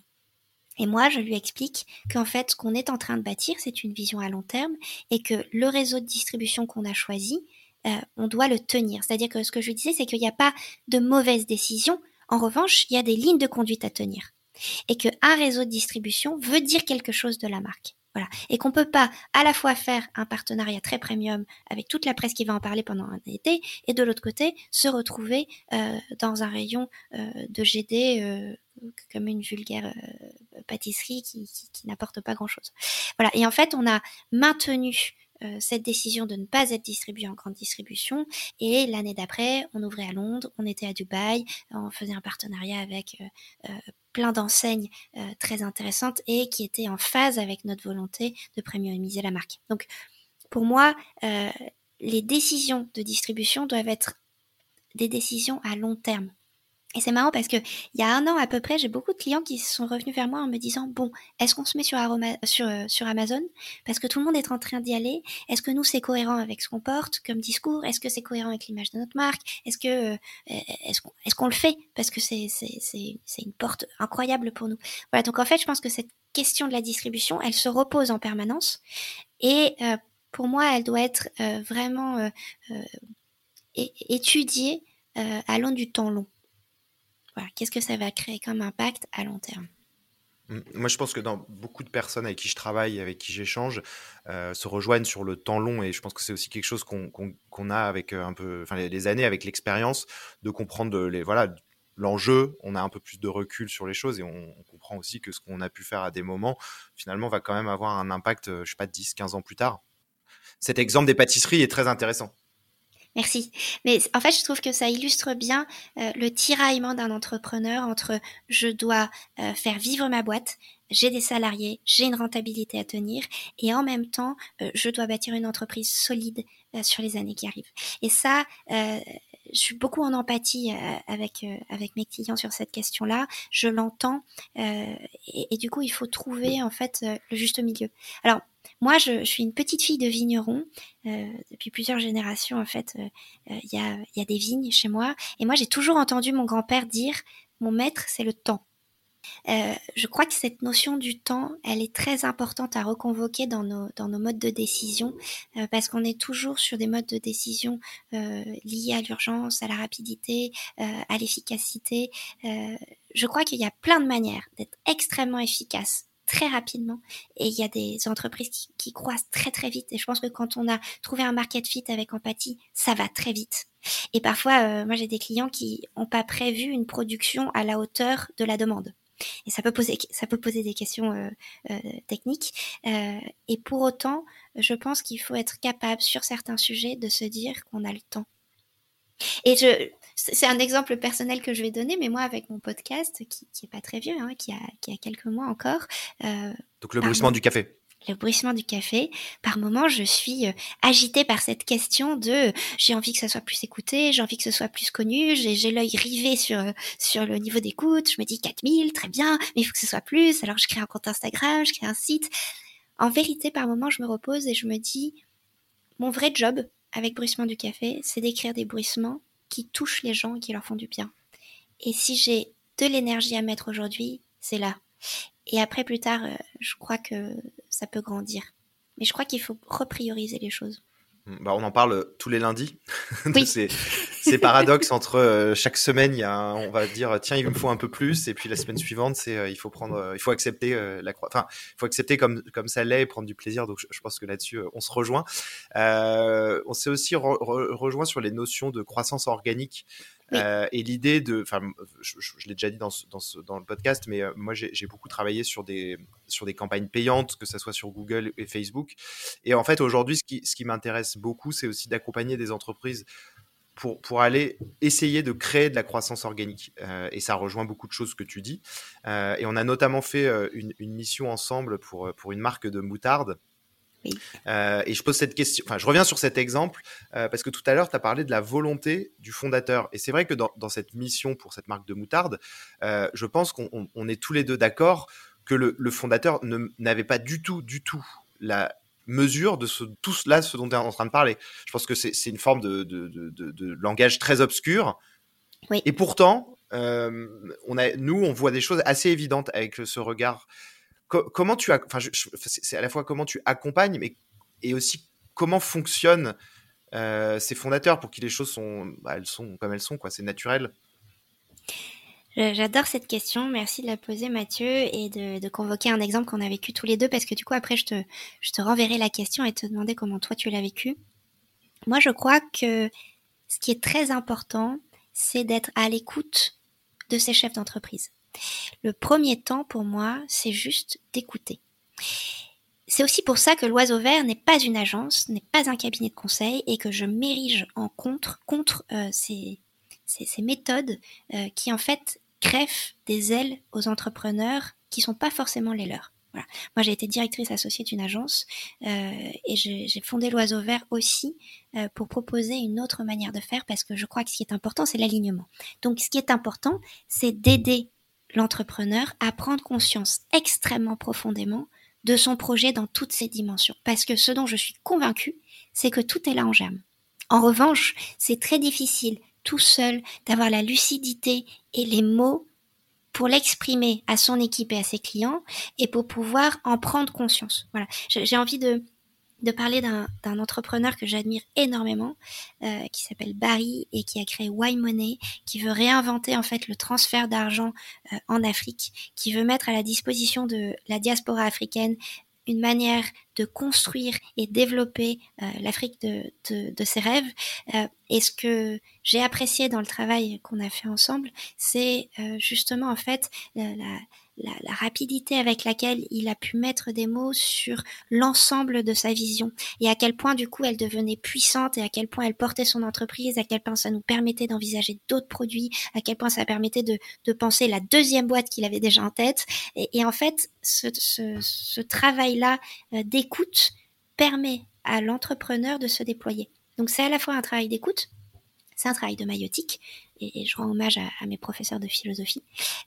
Et moi, je lui explique qu'en fait, ce qu'on est en train de bâtir, c'est une vision à long terme et que le réseau de distribution qu'on a choisi, on doit le tenir. C'est-à-dire que ce que je disais, c'est qu'il n'y a pas de mauvaise décision En revanche, il y a des lignes de conduite à tenir. Et qu'un réseau de distribution veut dire quelque chose de la marque. Voilà. Et qu'on peut pas à la fois faire un partenariat très premium avec toute la presse qui va en parler pendant un été, et de l'autre côté, se retrouver euh, dans un rayon euh, de GD euh, comme une vulgaire pâtisserie qui, qui n'apporte pas grand-chose. Voilà. Et en fait, on a maintenu euh, cette décision de ne pas être distribué en grande distribution. Et l'année d'après, on ouvrait à Londres, on était à Dubaï, on faisait un partenariat avec euh, euh, plein d'enseignes très intéressantes et qui étaient en phase avec notre volonté de premiumiser la marque. Donc, pour moi, les décisions de distribution doivent être des décisions à long terme. Et c'est marrant parce que il y a un an à peu près, j'ai beaucoup de clients qui sont revenus vers moi en me disant bon, est-ce qu'on se met sur, sur, euh, sur Amazon? Parce que tout le monde est en train d'y aller. Est-ce que nous c'est cohérent avec ce qu'on porte comme discours? Est-ce que c'est cohérent avec l'image de notre marque? Est-ce que euh, est-ce qu'on le fait? Parce que c'est une porte incroyable pour nous. Voilà donc en fait je pense que cette question de la distribution, elle se repose en permanence. Et euh, pour moi elle doit être vraiment étudiée à long du temps long qu'est-ce que ça va créer comme impact à long terme? Moi, je pense que dans beaucoup de personnes avec qui je travaille, avec qui j'échange, euh, se rejoignent sur le temps long, et je pense que c'est aussi quelque chose qu'on a avec euh, un peu, enfin, les, années, avec l'expérience, de comprendre les, voilà, l'enjeu. On a un peu plus de recul sur les choses, et on, comprend aussi que ce qu'on a pu faire à des moments, finalement, va quand même avoir un impact, euh, je sais pas, 10, 15 ans plus tard. Cet exemple des pâtisseries est très intéressant. Merci. Mais en fait, je trouve que ça illustre bien euh, le tiraillement d'un entrepreneur entre je dois euh, faire vivre ma boîte, j'ai des salariés, j'ai une rentabilité à tenir, et en même temps, euh, je dois bâtir une entreprise solide sur les années qui arrivent. Et ça, je suis beaucoup en empathie avec avec mes clients sur cette question-là. Je l'entends, et, et, du coup, il faut trouver en fait le juste milieu. Alors moi, je, suis une petite fille de vigneron. Euh, depuis plusieurs générations, en fait, euh, euh, il y, a, y, a, des vignes chez moi. Et moi, j'ai toujours entendu mon grand-père dire, mon maître, c'est le temps. je crois que cette notion du temps, elle est très importante à reconvoquer dans nos, dans nos modes de décision, parce qu'on est toujours sur des modes de décision liés à l'urgence, à la rapidité, à l'efficacité. je crois qu'il y a plein de manières d'être extrêmement efficace très rapidement. Et il y a des entreprises qui, qui, croissent très très vite. Et je pense que quand on a trouvé un market fit avec empathie ça va très vite. Et parfois euh, moi j'ai des clients qui ont pas prévu une production à la hauteur de la demande. Et ça peut poser ça peut poser des questions euh, euh, techniques. Et pour autant je pense qu'il faut être capable sur certains sujets de se dire qu'on a le temps. Et je, c'est un exemple personnel que je vais donner, mais moi, avec mon podcast, qui, qui est pas très vieux, hein, qui, a, qui a quelques mois encore. Euh, Donc le bruissement du café. Le bruissement du café. Par moment, je suis euh, agitée par cette question de j'ai envie que ça soit plus écouté, j'ai envie que ce soit plus connu, j'ai l'œil rivé sur sur le niveau d'écoute. Je me dis 4000, très bien, mais il faut que ce soit plus. Alors je crée un compte Instagram, je crée un site. En vérité, par moment, je me repose et je me dis mon vrai job avec bruissement du café, c'est d'écrire des bruissements qui touchent les gens et qui leur font du bien. Et si j'ai de l'énergie à mettre aujourd'hui, c'est là. Et après, plus tard, euh, je crois que ça peut grandir. Mais je crois qu'il faut reprioriser les choses. Bah, on en parle tous les lundis. Oui. ces, paradoxes entre euh, chaque semaine, il y a on va dire tiens, il me faut un peu plus, et puis la semaine suivante, c'est euh, il faut prendre, il faut accepter la croix. Enfin, il faut accepter comme comme ça l'est et prendre du plaisir. Donc, je, pense que là-dessus, on se rejoint. on s'est aussi rejoint sur les notions de croissance organique. Euh, et l'idée de, enfin, je, l'ai déjà dit dans, dans, dans, le podcast, mais euh, moi j'ai beaucoup travaillé sur des, sur des campagnes payantes, que ce soit sur Google et Facebook. Et en fait, aujourd'hui, ce qui, ce qui m'intéresse beaucoup, c'est aussi d'accompagner des entreprises pour, pour, aller essayer de créer de la croissance organique. Euh, et ça rejoint beaucoup de choses que tu dis. et on a notamment fait une, une, mission ensemble pour, pour une marque de moutarde euh, et je pose cette question, enfin, je reviens sur cet exemple euh, parce que tout à l'heure, tu as parlé de la volonté du fondateur. Et c'est vrai que dans, cette mission pour cette marque de moutarde, euh, je pense qu'on est tous les deux d'accord que le, fondateur n'avait pas du tout, du tout la mesure de ce, tout cela, ce dont tu es en train de parler. Je pense que c'est une forme de, de, langage très obscur. Et pourtant, on a, nous, on voit des choses assez évidentes avec ce regard comment tu enfin, c'est à la fois comment tu accompagnes, mais et aussi comment fonctionnent euh, ces fondateurs pour qui les choses sont, bah, elles sont comme elles sont, quoi. C'est naturel. J'adore cette question. Merci de la poser, Mathieu, et de, convoquer un exemple qu'on a vécu tous les deux, parce que du coup, après, je te, je te renverrai la question et te demander comment toi tu l'as vécu. Moi, je crois que ce qui est très important, c'est d'être à l'écoute de ces chefs d'entreprise. Le premier temps pour moi, c'est juste d'écouter. C'est aussi pour ça que l'Oiseau Vert n'est pas une agence, n'est pas un cabinet de conseil et que je m'érige en contre contre euh, ces, ces, méthodes euh, qui en fait greffent des ailes aux entrepreneurs qui sont pas forcément les leurs. Voilà. Moi, j'ai été directrice associée d'une agence euh, et j'ai fondé l'Oiseau Vert aussi euh, pour proposer une autre manière de faire parce que je crois que ce qui est important, c'est l'alignement. Donc, ce qui est important, c'est d'aider l'entrepreneur à prendre conscience extrêmement profondément de son projet dans toutes ses dimensions. Parce que ce dont je suis convaincue, c'est que tout est là en germe. En revanche, c'est très difficile tout seul d'avoir la lucidité et les mots pour l'exprimer à son équipe et à ses clients et pour pouvoir en prendre conscience. Voilà, j'ai envie de, parler d'un entrepreneur que j'admire énormément, euh, qui s'appelle Barry et qui a créé Y Money, qui veut réinventer en fait le transfert d'argent euh, en Afrique, qui veut mettre à la disposition de la diaspora africaine une manière de construire et développer euh, l'Afrique de, de, de, ses rêves. Euh, et ce que j'ai apprécié dans le travail qu'on a fait ensemble, c'est euh, justement en fait la, la, la, rapidité avec laquelle il a pu mettre des mots sur l'ensemble de sa vision et à quel point du coup elle devenait puissante et à quel point elle portait son entreprise, à quel point ça nous permettait d'envisager d'autres produits, à quel point ça permettait de, de penser la deuxième boîte qu'il avait déjà en tête. Et, et en fait, ce, ce, ce travail-là euh, d'écoute permet à l'entrepreneur de se déployer. Donc c'est à la fois un travail d'écoute, c'est un travail de maïotique, et, je rends hommage à, mes professeurs de philosophie.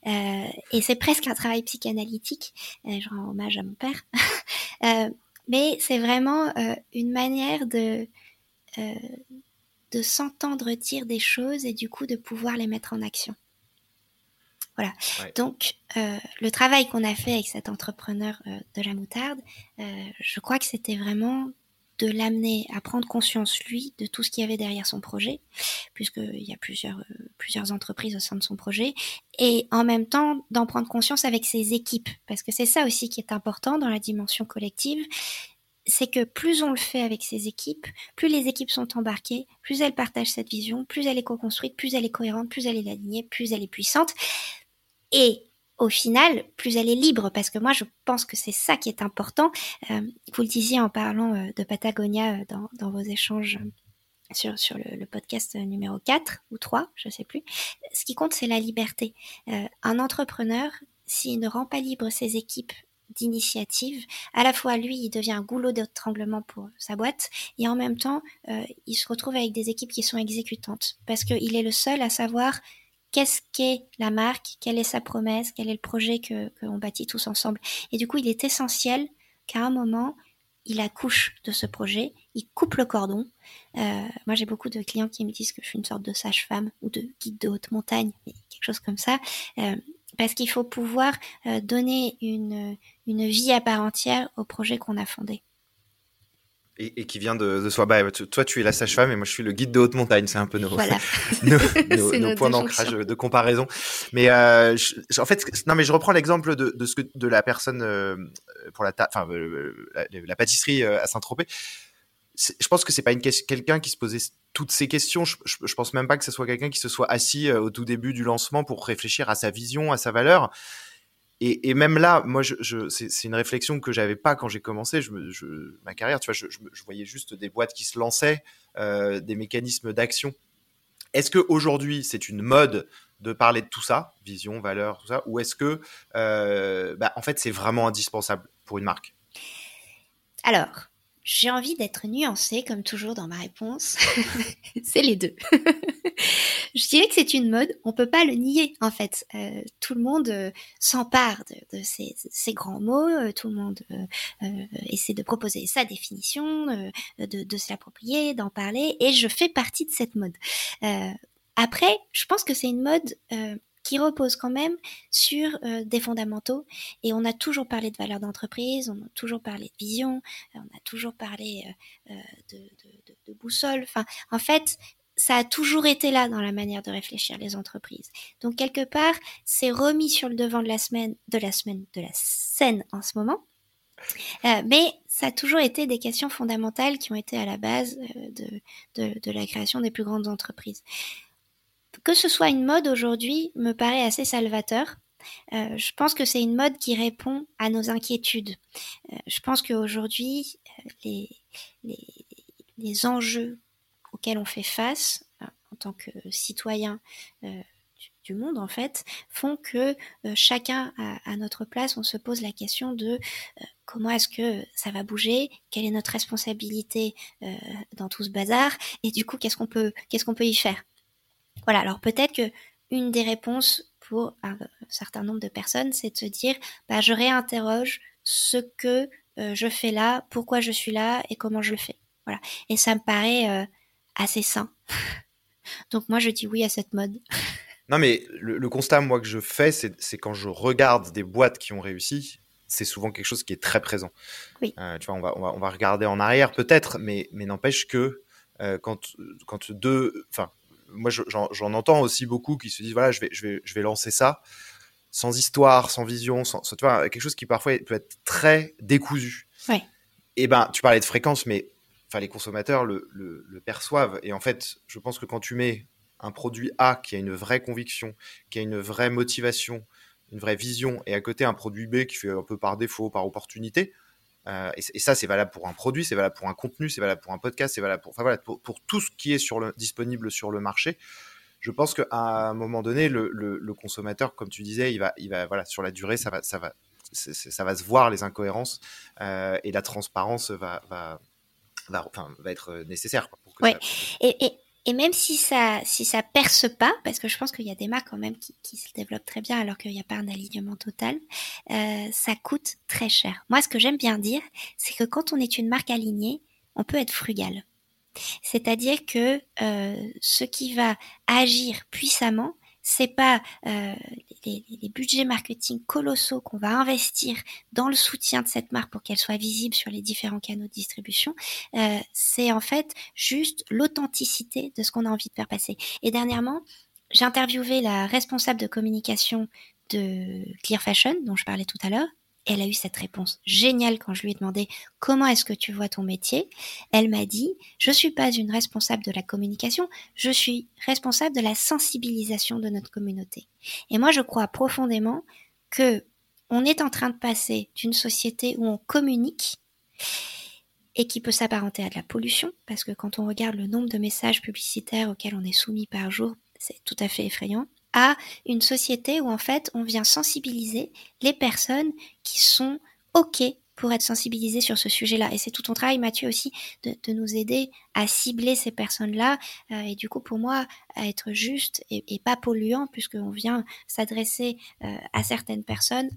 Euh, et c'est presque un travail psychanalytique. je rends hommage à mon père. euh, mais c'est vraiment euh, une manière de euh, de s'entendre dire des choses et du coup de pouvoir les mettre en action. Voilà. Donc, euh, le travail qu'on a fait avec cet entrepreneur euh, de la moutarde, euh, je crois que c'était vraiment de l'amener à prendre conscience, lui, de tout ce qu'il y avait derrière son projet, puisqu'il y a plusieurs, euh, plusieurs entreprises au sein de son projet, et en même temps d'en prendre conscience avec ses équipes, parce que c'est ça aussi qui est important dans la dimension collective, c'est que plus on le fait avec ses équipes, plus les équipes sont embarquées, plus elles partagent cette vision, plus elle est co-construite, plus elle est cohérente, plus elle est alignée, plus elle est puissante. Et au final, plus elle est libre, parce que moi, je pense que c'est ça qui est important. Euh, vous le disiez en parlant euh, de Patagonia euh, dans, vos échanges sur, sur le, podcast numéro 4 ou 3, je sais plus. Ce qui compte, c'est la liberté. un entrepreneur, s'il ne rend pas libre ses équipes d'initiative, à la fois lui, il devient un goulot d'étranglement pour sa boîte, et en même temps, il se retrouve avec des équipes qui sont exécutantes, parce qu'il est le seul à savoir qu'est-ce qu'est la marque, quelle est sa promesse, quel est le projet que qu'on bâtit tous ensemble. Et du coup, il est essentiel qu'à un moment, il accouche de ce projet, il coupe le cordon. Euh, moi, j'ai beaucoup de clients qui me disent que je suis une sorte de sage-femme ou de guide de haute montagne, quelque chose comme ça, euh, parce qu'il faut pouvoir euh, donner une vie à part entière au projet qu'on a fondé et, qui vient de, de soi. Bah, toi, tu es la sage-femme et moi, je suis le guide de haute montagne. C'est un peu nos, voilà. nos, points d'ancrage de comparaison. Mais euh, en fait, non, mais je reprends l'exemple de, de, ce que de la personne euh, pour la, enfin, euh, la, pâtisserie à Saint-Tropez. Je pense que c'est pas une quelqu'un qui se posait toutes ces questions. Je, je, je, pense même pas que ce soit quelqu'un qui se soit assis au tout début du lancement pour réfléchir à sa vision, à sa valeur. Et, même là, moi, c'est une réflexion que j'avais pas quand j'ai commencé ma carrière. Tu vois, je, voyais juste des boîtes qui se lançaient, euh, des mécanismes d'action. Est-ce que aujourd'hui, c'est une mode de parler de tout ça, vision, valeur, tout ça, ou est-ce que, euh, bah, en fait, c'est vraiment indispensable pour une marque? Alors, j'ai envie d'être nuancée, comme toujours dans ma réponse. c'est les deux. je dirais que c'est une mode, on peut pas le nier en fait. Euh, tout le monde euh, s'empare de, de ces, ces, grands mots, euh, tout le monde essaie de proposer sa définition, de, de se l'approprier, d'en parler, et je fais partie de cette mode. après, je pense que c'est une mode qui repose quand même sur euh, des fondamentaux. Et on a toujours parlé de valeur d'entreprise, on a toujours parlé de vision, on a toujours parlé euh, de, boussole. Enfin, en fait, ça a toujours été là dans la manière de réfléchir les entreprises. Donc quelque part, c'est remis sur le devant de la semaine, de la semaine, de la scène en ce moment. Euh, mais ça a toujours été des questions fondamentales qui ont été à la base euh, de, la création des plus grandes entreprises. Que ce soit une mode aujourd'hui me paraît assez salvateur. Euh, je pense que c'est une mode qui répond à nos inquiétudes. je pense qu'aujourd'hui, les, les, les enjeux auxquels on fait face euh, en tant que citoyen euh, du monde en fait font que euh, chacun à, notre place on se pose la question de comment est-ce que ça va bouger quelle est notre responsabilité dans tout ce bazar et du coup qu'est-ce qu'on peut qu'est-ce qu'on peut y faire? Voilà alors peut-être que une des réponses pour un certain nombre de personnes c'est de se dire bah je réinterroge ce que je fais là pourquoi je suis là et comment je le fais voilà et ça me paraît assez sain. Donc moi, je dis oui à cette mode. Non, mais le, constat, moi, que je fais, c'est quand je regarde des boîtes qui ont réussi, c'est souvent quelque chose qui est très présent. Oui. Euh, tu vois, on va, on va, regarder en arrière peut-être, mais, mais n'empêche que euh, quand, quand deux... Enfin, moi, j'en entends aussi beaucoup qui se disent, voilà, je vais, je vais, je vais lancer ça sans histoire, sans vision, sans, tu vois, quelque chose qui parfois peut être très décousu. Ouais. Et ben, tu parlais de fréquence, mais enfin les consommateurs le, perçoivent. Et en fait, je pense que quand tu mets un produit A qui a une vraie conviction, qui a une vraie motivation, une vraie vision, et à côté un produit B qui fait un peu par défaut, par opportunité, euh, et, ça c'est valable pour un produit, c'est valable pour un contenu, c'est valable pour un podcast, c'est valable pour, enfin, voilà, pour, tout ce qui est sur le, disponible sur le marché. Je pense qu'à un moment donné, le, consommateur, comme tu disais, il va, il va, voilà, sur la durée, ça va, ça va, ça va se voir les incohérences euh, et la transparence va, va, va, va être euh, nécessaire. ouais. et, et, et, même si ça si ça perce pas, parce que je pense qu'il y a des marques quand même qui, qui se développent très bien alors qu'il n'y a pas un alignement total, euh, ça coûte très cher. Moi, ce que j'aime bien dire, c'est que quand on est une marque alignée, on peut être frugal. C'est-à-dire que euh, ce qui va agir puissamment, c'est pas euh, les, budgets marketing colossaux qu'on va investir dans le soutien de cette marque pour qu'elle soit visible sur les différents canaux de distribution. Euh, c'est en fait juste l'authenticité de ce qu'on a envie de faire passer. Et dernièrement, j'ai interviewé la responsable de communication de Clear Fashion, dont je parlais tout à l'heure, elle a eu cette réponse géniale quand je lui ai demandé comment est-ce que tu vois ton métier? Elle m'a dit, je suis pas une responsable de la communication, je suis responsable de la sensibilisation de notre communauté. Et moi, je crois profondément que on est en train de passer d'une société où on communique et qui peut s'apparenter à de la pollution, parce que quand on regarde le nombre de messages publicitaires auxquels on est soumis par jour, c'est tout à fait effrayant à une société où en fait on vient sensibiliser les personnes qui sont OK pour être sensibilisées sur ce sujet-là. Et c'est tout ton travail, Mathieu, aussi, de, nous aider à cibler ces personnes-là. Euh, et du coup, pour moi, à être juste et, pas polluant, puisqu'on vient s'adresser euh, à certaines personnes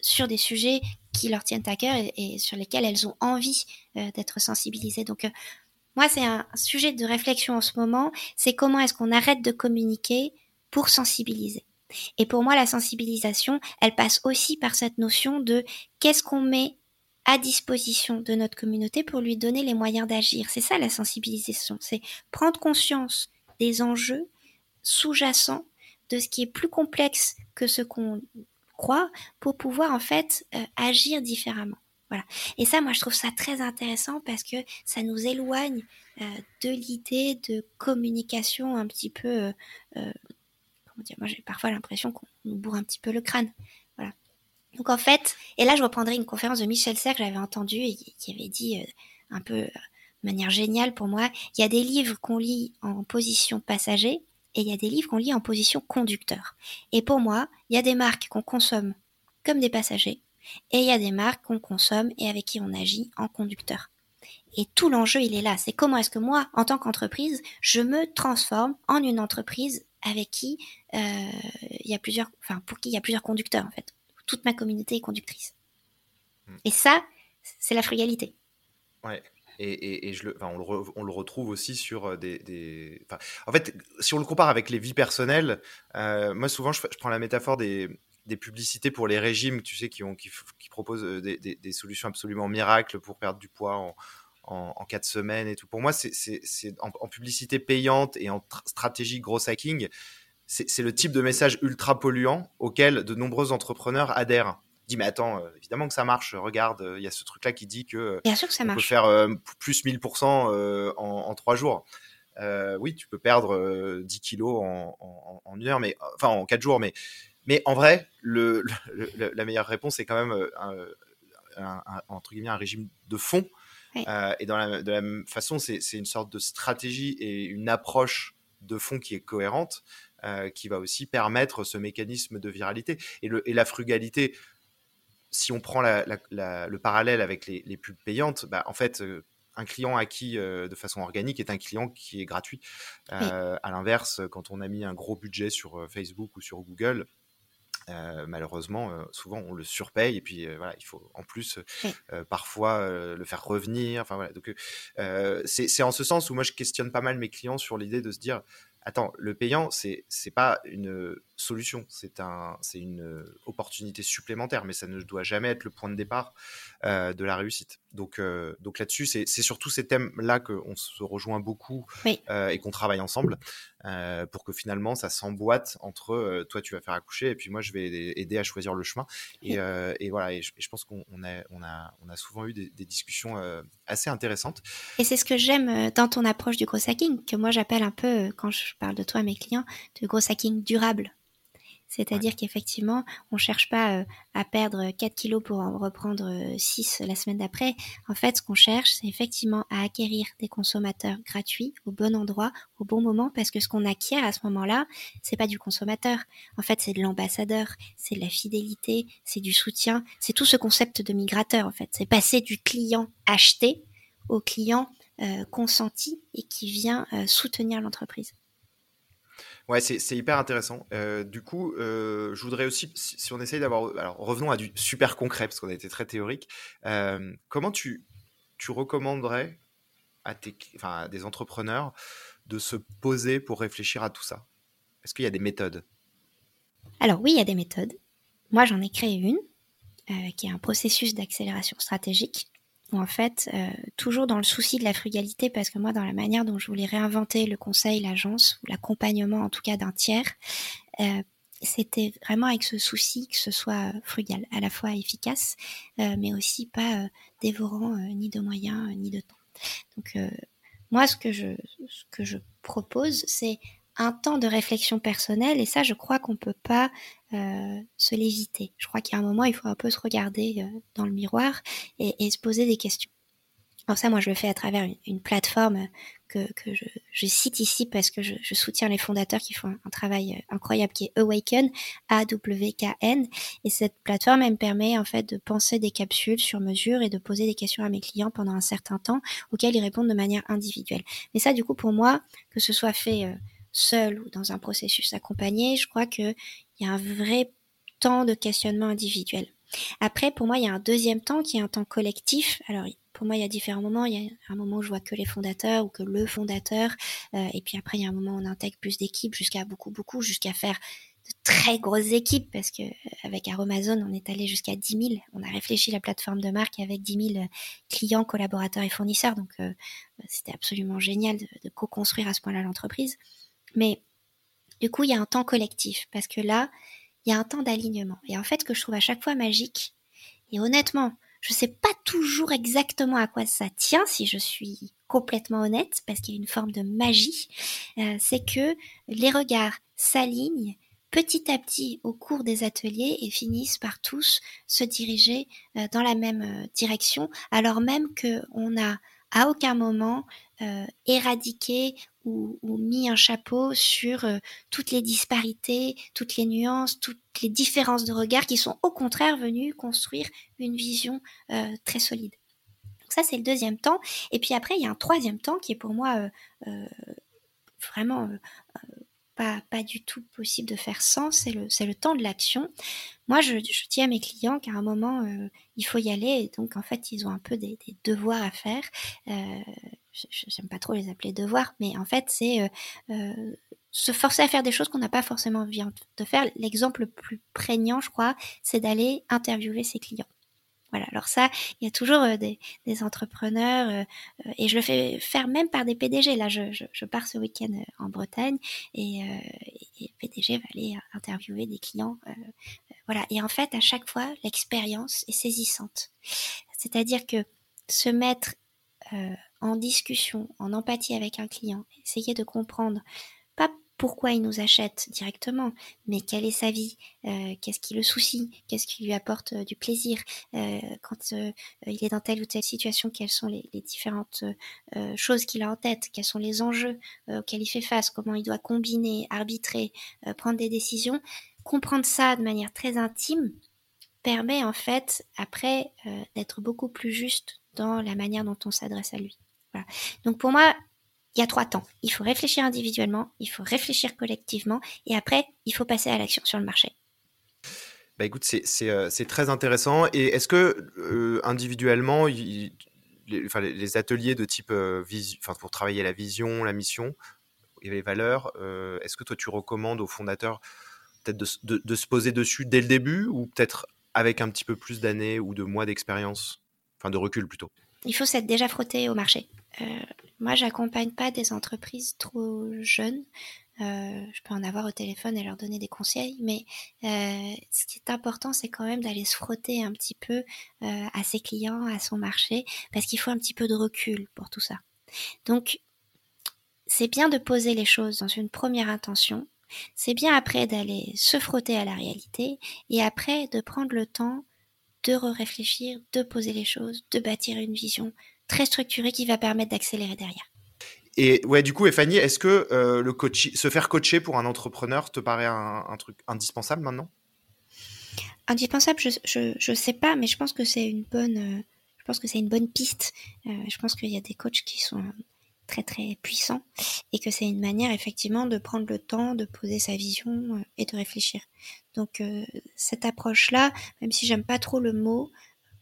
sur des sujets qui leur tiennent à cœur et, sur lesquels elles ont envie euh, d'être sensibilisées. Donc, moi, c'est un sujet de réflexion en ce moment. C'est comment est-ce qu'on arrête de communiquer pour sensibiliser. Et pour moi, la sensibilisation, elle passe aussi par cette notion de qu'est-ce qu'on met à disposition de notre communauté pour lui donner les moyens d'agir. C'est ça la sensibilisation, c'est prendre conscience des enjeux sous-jacents, de ce qui est plus complexe que ce qu'on croit, pour pouvoir en fait euh, agir différemment. Voilà. Et ça, moi, je trouve ça très intéressant parce que ça nous éloigne euh, de l'idée de communication un petit peu euh, moi j'ai parfois l'impression qu'on nous bourre un petit peu le crâne. Voilà. Donc en fait, et là je reprendrai une conférence de Michel Serres que j'avais entendue et qui avait dit euh, un peu euh, de manière géniale pour moi, il y a des livres qu'on lit en position passager et il y a des livres qu'on lit en position conducteur. Et pour moi, il y a des marques qu'on consomme comme des passagers et il y a des marques qu'on consomme et avec qui on agit en conducteur. Et tout l'enjeu, il est là. C'est comment est-ce que moi, en tant qu'entreprise, je me transforme en une entreprise avec qui euh, il y a plusieurs, enfin pour qui il y a plusieurs conducteurs en fait. Toute ma communauté est conductrice. Hmm. Et ça, c'est la frugalité. Ouais. Et, et, je le, on, le on, le retrouve aussi sur euh, des. des en fait, si on le compare avec les vies personnelles, euh, moi souvent je, je, prends la métaphore des, des, publicités pour les régimes, tu sais, qui, ont, qui, qui proposent des, des, solutions absolument miracles pour perdre du poids en, en, quatre semaines et tout. Pour moi, c'est en, en, publicité payante et en stratégie gros hacking, c'est le type de message ultra polluant auquel de nombreux entrepreneurs adhèrent. Dis mais attends, euh, évidemment que ça marche. Regarde, il y a ce truc-là qui dit que Bien sûr que ça on marche. peut faire plus 1000% en, en trois jours. oui, tu peux perdre 10 kilos en, en, une heure, mais enfin en quatre jours, mais mais en vrai, le, la meilleure réponse c'est quand même un, entre guillemets un régime de fond. Et dans la, de la même façon, c'est une sorte de stratégie et une approche de fond qui est cohérente, qui va aussi permettre ce mécanisme de viralité. Et, le, et la frugalité, si on prend le parallèle avec les, les pubs payantes, bah, en fait, un client acquis de façon organique est un client qui est gratuit. À l'inverse, quand on a mis un gros budget sur Facebook ou sur Google, malheureusement, souvent on le surpaye et puis voilà, il faut en plus parfois le faire revenir. Enfin voilà, donc c'est en ce sens où moi je questionne pas mal mes clients sur l'idée de se dire attends, le payant c'est c'est pas une solution, c'est un, c'est une opportunité supplémentaire, mais ça ne doit jamais être le point de départ euh, de la réussite. Donc, euh, donc là-dessus, c'est, c'est surtout ces thèmes-là qu'on se rejoint beaucoup euh, et qu'on travaille ensemble pour que finalement ça s'emboîte entre toi tu vas faire accoucher et puis moi je vais aider à choisir le chemin. Et, et voilà, et je, pense qu'on a, on a, on a souvent eu des, des discussions assez intéressantes. Et c'est ce que j'aime dans ton approche du gros hacking, que moi j'appelle un peu, quand je parle de toi à mes clients, du gros hacking durable. C'est-à-dire qu'effectivement, on cherche pas euh, à perdre 4 kilos pour en reprendre 6 euh, la semaine d'après. En fait, ce qu'on cherche, c'est effectivement à acquérir des consommateurs gratuits au bon endroit, au bon moment, parce que ce qu'on acquiert à ce moment-là, c'est pas du consommateur. En fait, c'est de l'ambassadeur, c'est de la fidélité, c'est du soutien, c'est tout ce concept de migrateur, en fait. C'est passer du client acheté au client euh, consenti et qui vient soutenir l'entreprise. C'est hyper intéressant. Euh, du coup, euh, je voudrais aussi, si, on essaye d'avoir... Alors, revenons à du super concret, parce qu'on a été très théorique. Euh, comment tu, recommanderais à, tes, à des entrepreneurs de se poser pour réfléchir à tout ça? Est-ce qu'il y a des méthodes? Alors oui, il y a des méthodes. Moi, j'en ai créé une, qui est un processus d'accélération stratégique en fait, euh, toujours dans le souci de la frugalité, parce que moi, dans la manière dont je voulais réinventer le conseil, l'agence, ou l'accompagnement en tout cas d'un tiers, euh, c'était vraiment avec ce souci que ce soit frugal, à la fois efficace, euh, mais aussi pas dévorant ni de moyens ni de temps. Donc moi, ce que je propose, c'est un temps de réflexion personnelle et ça je crois qu'on peut pas euh, se l'éviter. Je crois qu'il y a un moment il faut un peu se regarder euh, dans le miroir et, se poser des questions. Alors ça moi je le fais à travers une, plateforme que, je, cite ici parce que je, soutiens les fondateurs qui font un, travail euh, incroyable qui est Awaken, A-W-K-N et cette plateforme elle me permet en fait de penser des capsules sur mesure et de poser des questions à mes clients pendant un certain temps auxquelles ils répondent de manière individuelle. Mais ça du coup pour moi que ce soit fait seul ou dans un processus accompagné, je crois qu'il y a un vrai temps de questionnement individuel. Après, pour moi, il y a un deuxième temps qui est un temps collectif. Alors, pour moi, il y a différents moments. Il y a un moment où je vois que les fondateurs ou que le fondateur. Euh, et puis après, il y a un moment où on intègre plus d'équipes jusqu'à beaucoup, beaucoup, jusqu'à faire de très grosses équipes parce que euh, avec Aromazone, on est allé jusqu'à 10 000. On a réfléchi la plateforme de marque avec 10 000 clients, collaborateurs et fournisseurs. Donc, euh, c'était absolument génial de co-construire à ce point-là l'entreprise. Mais du coup, il y a un temps collectif parce que là, il y a un temps d'alignement. Et en fait, que je trouve à chaque fois magique. Et honnêtement, je ne sais pas toujours exactement à quoi ça tient, si je suis complètement honnête, parce qu'il y a une forme de magie. Euh, c'est que les regards s'alignent petit à petit au cours des ateliers et finissent par tous se diriger euh, dans la même euh, direction, alors même qu'on a à aucun moment éradiqué ou, mis un chapeau sur euh, toutes les disparités, toutes les nuances, toutes les différences de regard qui sont au contraire venues construire une vision euh, très solide. Donc ça, c'est le deuxième temps. Et puis après, il y a un troisième temps qui est pour moi vraiment pas, pas du tout possible de faire sans, c'est le, temps de l'action. Moi, je, je, dis à mes clients qu'à un moment, euh, il faut y aller, et donc en fait, ils ont un peu des, des devoirs à faire. Euh, J'aime pas trop les appeler devoirs, mais en fait, c'est euh, euh, se forcer à faire des choses qu'on n'a pas forcément envie de faire. L'exemple le plus prégnant, je crois, c'est d'aller interviewer ses clients. Voilà, alors ça, il y a toujours des, entrepreneurs, et je le fais faire même par des PDG. Là, je, pars ce week-end en Bretagne, et, le PDG va aller interviewer des clients. voilà, et en fait, à chaque fois, l'expérience est saisissante. C'est-à-dire que se mettre en discussion, en empathie avec un client, essayer de comprendre, pourquoi il nous achète directement, mais quelle est sa vie, euh, qu'est-ce qui le soucie, qu'est-ce qui lui apporte euh, du plaisir, euh, quand il est dans telle ou telle situation, quelles sont les, différentes choses qu'il a en tête, quels sont les enjeux auxquels il fait face, comment il doit combiner, arbitrer, prendre des décisions. Comprendre ça de manière très intime permet en fait après d'être beaucoup plus juste dans la manière dont on s'adresse à lui. Donc pour moi, il y a trois temps. Il faut réfléchir individuellement, il faut réfléchir collectivement, et après, il faut passer à l'action sur le marché. Bah écoute, c'est euh, très intéressant. Et est-ce que euh, individuellement, les, les, ateliers de type euh, pour travailler la vision, la mission et les valeurs, est-ce que toi tu recommandes aux fondateurs peut-être de, de, se poser dessus dès le début ou peut-être avec un petit peu plus d'années ou de mois d'expérience, enfin de recul plutôt Il faut s'être déjà frotté au marché. Moi, j'accompagne pas des entreprises trop jeunes. Euh, je peux en avoir au téléphone et leur donner des conseils, mais euh, ce qui est important, c'est quand même d'aller se frotter un petit peu euh, à ses clients, à son marché, parce qu'il faut un petit peu de recul pour tout ça. Donc, c'est bien de poser les choses dans une première intention. C'est bien après d'aller se frotter à la réalité et après de prendre le temps de réfléchir, de poser les choses, de bâtir une vision, très structuré qui va permettre d'accélérer derrière. Et ouais, du coup, Fanny, est-ce que euh, le coach, se faire coacher pour un entrepreneur te paraît un, truc indispensable maintenant? Indispensable, je, je, sais pas, mais je pense que c'est une bonne, euh, je pense que c'est une bonne piste. Euh, je pense qu'il y a des coachs qui sont très très puissants et que c'est une manière effectivement de prendre le temps de poser sa vision et de réfléchir. Donc cette approche-là, même si j'aime pas trop le mot,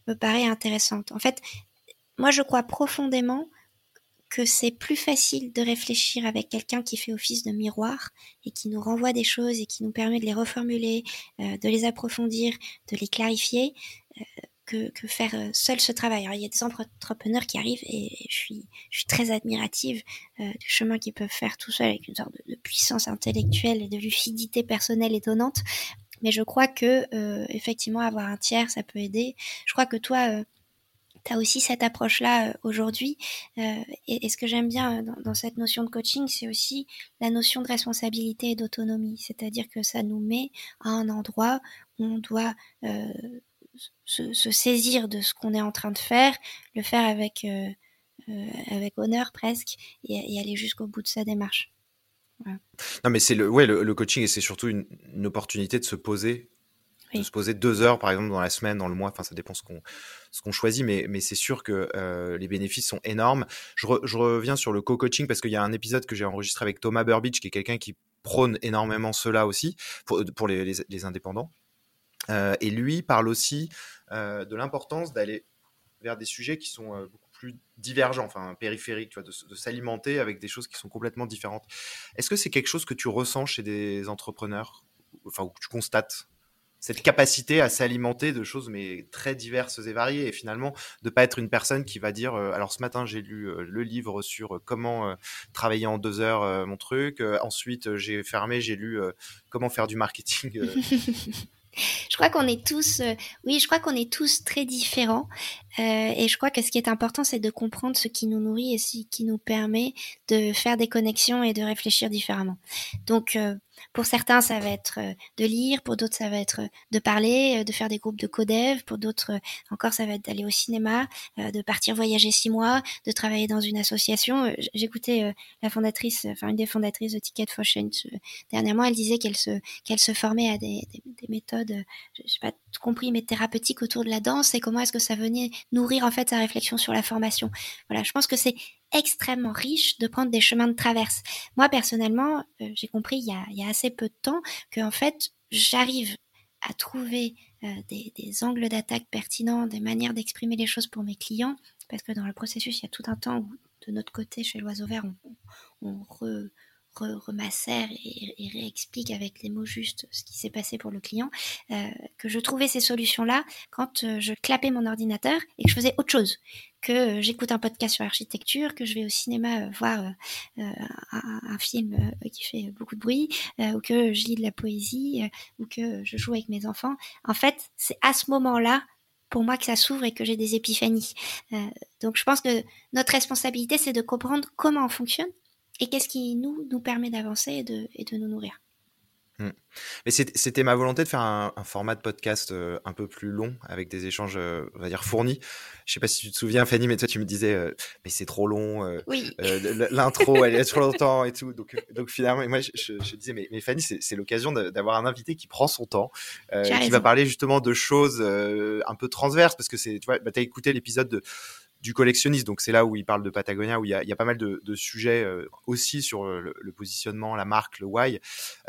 me paraît intéressante. En fait, moi, je crois profondément que c'est plus facile de réfléchir avec quelqu'un qui fait office de miroir et qui nous renvoie des choses et qui nous permet de les reformuler, euh, de les approfondir, de les clarifier, euh, que, faire euh, seul ce travail. Alors, il y a des entrepreneurs qui arrivent et je suis, très admirative du chemin qu'ils peuvent faire tout seul avec une sorte de, de, puissance intellectuelle et de lucidité personnelle étonnante. Mais je crois que effectivement avoir un tiers, ça peut aider. Je crois que toi tu as aussi cette approche-là euh, aujourd'hui. Euh, et, ce que j'aime bien euh, dans, cette notion de coaching, c'est aussi la notion de responsabilité et d'autonomie. C'est-à-dire que ça nous met à un endroit où on doit se, saisir de ce qu'on est en train de faire, le faire avec, avec honneur presque, et, aller jusqu'au bout de sa démarche. Non, mais c'est le, ouais, le, coaching, c'est surtout une opportunité de se poser de se poser deux heures, par exemple, dans la semaine, dans le mois. Enfin, ça dépend ce qu'on ce qu'on choisit, mais, mais c'est sûr que euh, les bénéfices sont énormes. Je, je reviens sur le co-coaching parce qu'il y a un épisode que j'ai enregistré avec Thomas Burbidge, qui est quelqu'un qui prône énormément cela aussi pour, pour les, les, indépendants. Euh, et lui parle aussi euh, de l'importance d'aller vers des sujets qui sont beaucoup plus divergents, enfin périphériques, tu vois, de, de s'alimenter avec des choses qui sont complètement différentes. Est-ce que c'est quelque chose que tu ressens chez des entrepreneurs, enfin, ou que tu constates? Cette capacité à s'alimenter de choses mais très diverses et variées et finalement de pas être une personne qui va dire euh, alors ce matin j'ai lu euh, le livre sur euh, comment travailler en deux heures mon truc ensuite j'ai fermé j'ai lu comment faire du marketing je crois qu'on est tous, oui, je crois qu'on est tous très différents. et je crois que ce qui est important, c'est de comprendre ce qui nous nourrit et ce qui nous permet de faire des connexions et de réfléchir différemment. Donc, pour certains, ça va être euh, de lire, pour d'autres, ça va être euh, de parler, euh, de faire des groupes de codev, pour d'autres encore, ça va être d'aller au cinéma, de partir voyager six mois, de travailler dans une association. J'écoutais la fondatrice, enfin une des fondatrices de Ticket for Change dernièrement, elle disait qu'elle se qu'elle se formait à des, des, des méthodes, je sais pas tout compris, mais thérapeutiques autour de la danse et comment est-ce que ça venait nourrir en fait sa réflexion sur la formation. Voilà, je pense que c'est extrêmement riche de prendre des chemins de traverse. Moi, personnellement, euh, j'ai compris il y, a, assez peu de temps que, en fait, j'arrive à trouver euh, des, angles d'attaque pertinents, des manières d'exprimer les choses pour mes clients, parce que dans le processus, il y a tout un temps où, de notre côté, chez l'oiseau vert, on, on, remacère et, et, réexplique avec les mots justes ce qui s'est passé pour le client, euh, que je trouvais ces solutions-là quand je clapais mon ordinateur et que je faisais autre chose, que euh, j'écoute un podcast sur l'architecture, que je vais au cinéma voir un, un, film qui fait beaucoup de bruit, ou que je lis de la poésie, ou que je joue avec mes enfants. En fait, c'est à ce moment-là pour moi que ça s'ouvre et que j'ai des épiphanies. donc je pense que notre responsabilité, c'est de comprendre comment on fonctionne et qu'est-ce qui nous, nous permet d'avancer et de, et de nous nourrir. Hmm. Mais c'était ma volonté de faire un, format de podcast euh, un peu plus long, avec des échanges, euh, on va dire, fournis. Je sais pas si tu te souviens, Fanny, mais toi, tu me disais, euh, mais c'est trop long, oui. l'intro, elle est trop longtemps et tout. Donc, donc finalement, moi, je, disais, mais, mais Fanny, c'est l'occasion d'avoir un invité qui prend son temps, qui va parler justement de choses un peu transverses, parce que c'est, tu vois, bah, as écouté l'épisode de du collectionniste. Donc c'est là où il parle de Patagonia, où il y a, il y a pas mal de, de sujets euh, aussi sur le, le, positionnement, la marque, le why,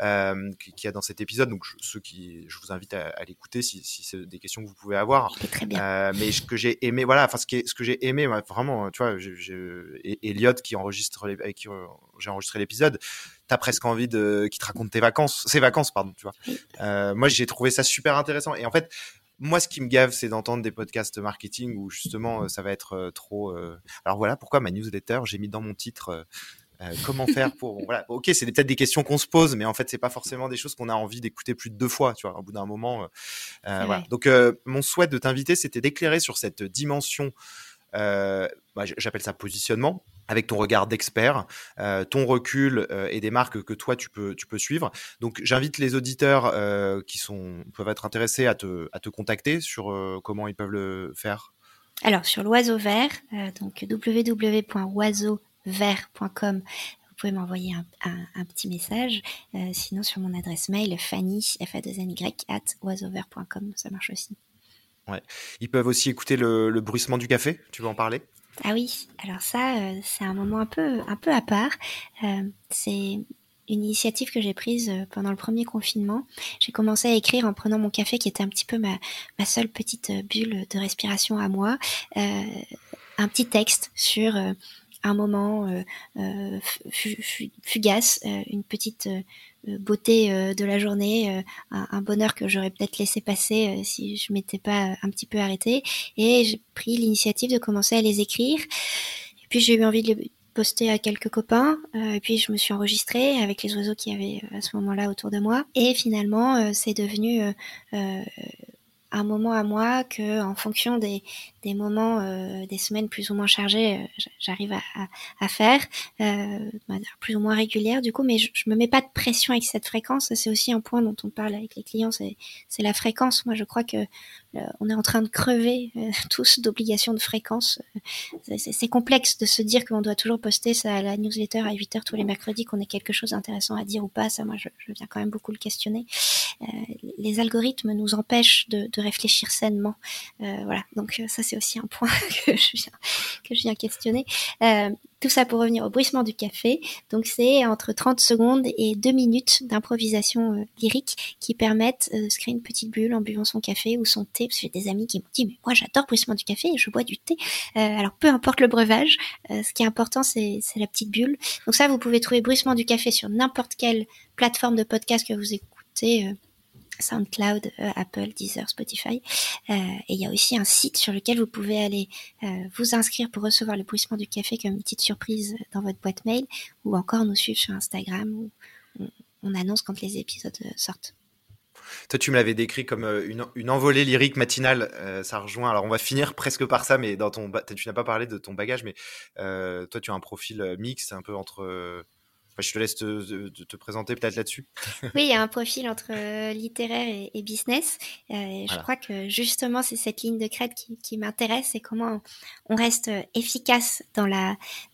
euh, qu'il y a dans cet épisode. Donc je, ceux qui, je vous invite à, à l'écouter si, si c'est des questions que vous pouvez avoir. Très bien. Euh, mais ce que j'ai aimé, voilà, enfin ce, qui est, ce que j'ai aimé, vraiment, tu vois, j'ai, Elliot qui enregistre, les, avec qui euh, j'ai enregistré l'épisode, t'as presque envie de, qui te raconte tes vacances, ses vacances, pardon, tu vois. Euh, moi j'ai trouvé ça super intéressant. Et en fait, moi, ce qui me gave, c'est d'entendre des podcasts marketing où justement, euh, ça va être euh, trop. Euh, alors voilà pourquoi ma newsletter, j'ai mis dans mon titre. comment faire pour voilà ok c'est peut-être des questions qu'on se pose mais en fait c'est pas forcément des choses qu'on a envie d'écouter plus de deux fois tu vois au bout d'un moment voilà. donc mon souhait de t'inviter c'était d'éclairer sur cette dimension bah, j'appelle ça positionnement avec ton regard d'expert, euh, ton recul euh, et des marques que toi tu peux tu peux suivre. Donc j'invite les auditeurs euh, qui sont peuvent être intéressés à te à te contacter sur comment ils peuvent le faire. Alors sur l'oiseau vert, donc www.oiseauvert.com vous pouvez m'envoyer un, un, petit message. sinon, sur mon adresse mail, fanny, f a 2 n y at oiseauvert.com, ça marche aussi. Ouais. Ils peuvent aussi écouter le, le bruissement du café, tu veux en parler? Ah oui, alors ça, euh, c'est un moment un peu, un peu à part. Euh, c'est une initiative que j'ai prise euh, pendant le premier confinement. J'ai commencé à écrire en prenant mon café, qui était un petit peu ma, ma seule petite bulle de respiration à moi, un petit texte sur un moment fugace, une petite euh, beauté euh, de la journée, euh, un, bonheur que j'aurais peut-être laissé passer si je m'étais pas un petit peu arrêtée. Et j'ai pris l'initiative de commencer à les écrire. Et puis j'ai eu envie de les poster à quelques copains. et puis je me suis enregistrée avec les oiseaux qui avaient à ce moment-là autour de moi. Et finalement, c'est devenu un moment à moi que en fonction des, des moments, euh, des semaines plus ou moins chargées, euh, j'arrive à, à, faire euh, plus ou moins régulière du coup, mais je, je me mets pas de pression avec cette fréquence. C'est aussi un point dont on parle avec les clients, c'est la fréquence. Moi, je crois que on est en train de crever tous d'obligations de fréquence. C'est complexe de se dire qu'on doit toujours poster ça à la newsletter à 8 heures tous les mercredis, qu'on ait quelque chose d'intéressant à dire ou pas. Ça, moi, je, je, viens quand même beaucoup le questionner. les algorithmes nous empêchent de, de réfléchir sainement. voilà, donc ça c'est aussi un point que je viens, questionner. Euh, tout ça pour revenir au bruissement du café. Donc c'est entre 30 secondes et 2 minutes d'improvisation euh, lyrique qui permettent euh, de se créer une petite bulle en buvant son café ou son thé. Parce que j'ai des amis qui me disent mais moi j'adore bruissement du café et je bois du thé. alors peu importe le breuvage, ce qui est important c'est la petite bulle. Donc ça vous pouvez trouver bruissement du café sur n'importe quelle plateforme de podcast que vous écoutez SoundCloud, euh, Apple, Deezer, Spotify. Euh, et il y a aussi un site sur lequel vous pouvez aller euh, vous inscrire pour recevoir le bruissement du café comme une petite surprise dans votre boîte mail ou encore nous suivre sur Instagram où on, annonce quand les épisodes sortent. Toi, tu me l'avais décrit comme une, envolée lyrique matinale. ça rejoint. Alors, on va finir presque par ça, mais dans ton, tu n'as pas parlé de ton bagage, mais toi, tu as un profil mix, un peu entre je te laisse te, présenter peut-être là-dessus. oui, il y a un profil entre euh, littéraire et, business. Euh, Je crois que justement, c'est cette ligne de crête qui, qui m'intéresse et comment on reste efficace dans la,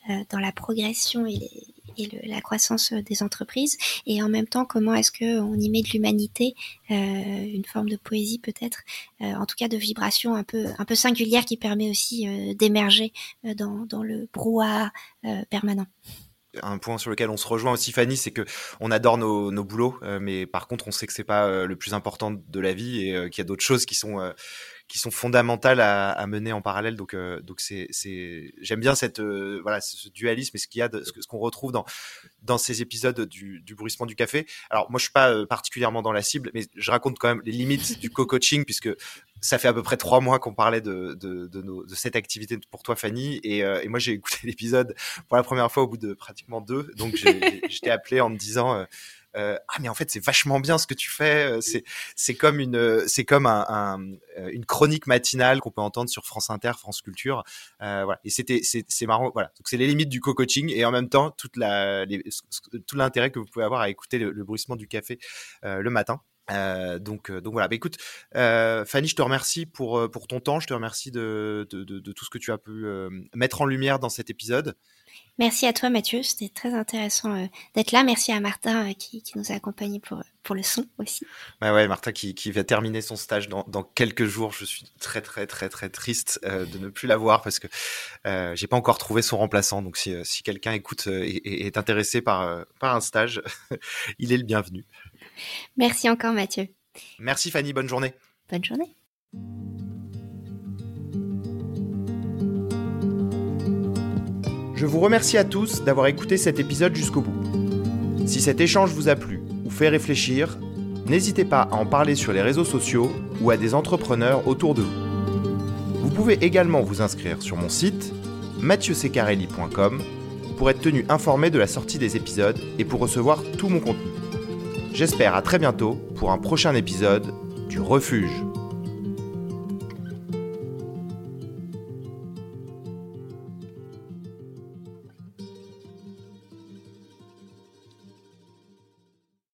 euh, dans la progression et, et le, la croissance des entreprises et en même temps comment est-ce que on y met de l'humanité, euh, une forme de poésie peut-être, en tout cas de vibration un peu un peu singulière qui permet aussi d'émerger dans, dans le brouhaha permanent un point sur lequel on se rejoint aussi Fanny, c'est que on adore nos, nos boulots, euh, mais par contre on sait que c'est pas euh, le plus important de la vie et euh, qu'il y a d'autres choses qui sont qui sont fondamentales à, mener en parallèle. Donc, donc c'est, c'est, j'aime bien cette, voilà, ce dualisme et ce qu'il y a, ce, qu'on retrouve dans dans ces épisodes du, bruissement du café. Alors, moi, je suis pas particulièrement dans la cible, mais je raconte quand même les limites du co-coaching puisque ça fait à peu près trois mois qu'on parlait de, de, nos, de, cette activité pour toi, Fanny. Et, euh, moi, j'ai écouté l'épisode pour la première fois au bout de pratiquement deux. Donc, j'étais appelé en me disant euh, euh, ah mais en fait c'est vachement bien ce que tu fais. C'est c'est comme une c'est comme un, un, une chronique matinale qu'on peut entendre sur France Inter, France Culture. voilà. Et c'était c'est c'est marrant. Voilà. Donc c'est les limites du co-coaching et en même temps toute la tout l'intérêt que vous pouvez avoir à écouter le, bruissement du café le matin. Euh, donc, euh, donc voilà. Bah, écoute, euh, Fanny, je te remercie pour, pour ton temps. Je te remercie de, de, tout ce que tu as pu mettre en lumière dans cet épisode. Merci à toi, Mathieu. C'était très intéressant d'être là. Merci à Martin qui, qui, nous a accompagnés pour, pour le son aussi. Bah ouais, Martin qui, qui va terminer son stage dans, dans, quelques jours. Je suis très, très, très, très triste de ne plus l'avoir parce que j'ai pas encore trouvé son remplaçant. Donc, si, si quelqu'un écoute et, est intéressé par, par un stage, il est le bienvenu. Merci encore Mathieu. Merci Fanny, bonne journée. Bonne journée. Je vous remercie à tous d'avoir écouté cet épisode jusqu'au bout. Si cet échange vous a plu ou fait réfléchir, n'hésitez pas à en parler sur les réseaux sociaux ou à des entrepreneurs autour de vous. Vous pouvez également vous inscrire sur mon site mathieusecarelli.com pour être tenu informé de la sortie des épisodes et pour recevoir tout mon contenu. J'espère à très bientôt pour un prochain épisode du Refuge.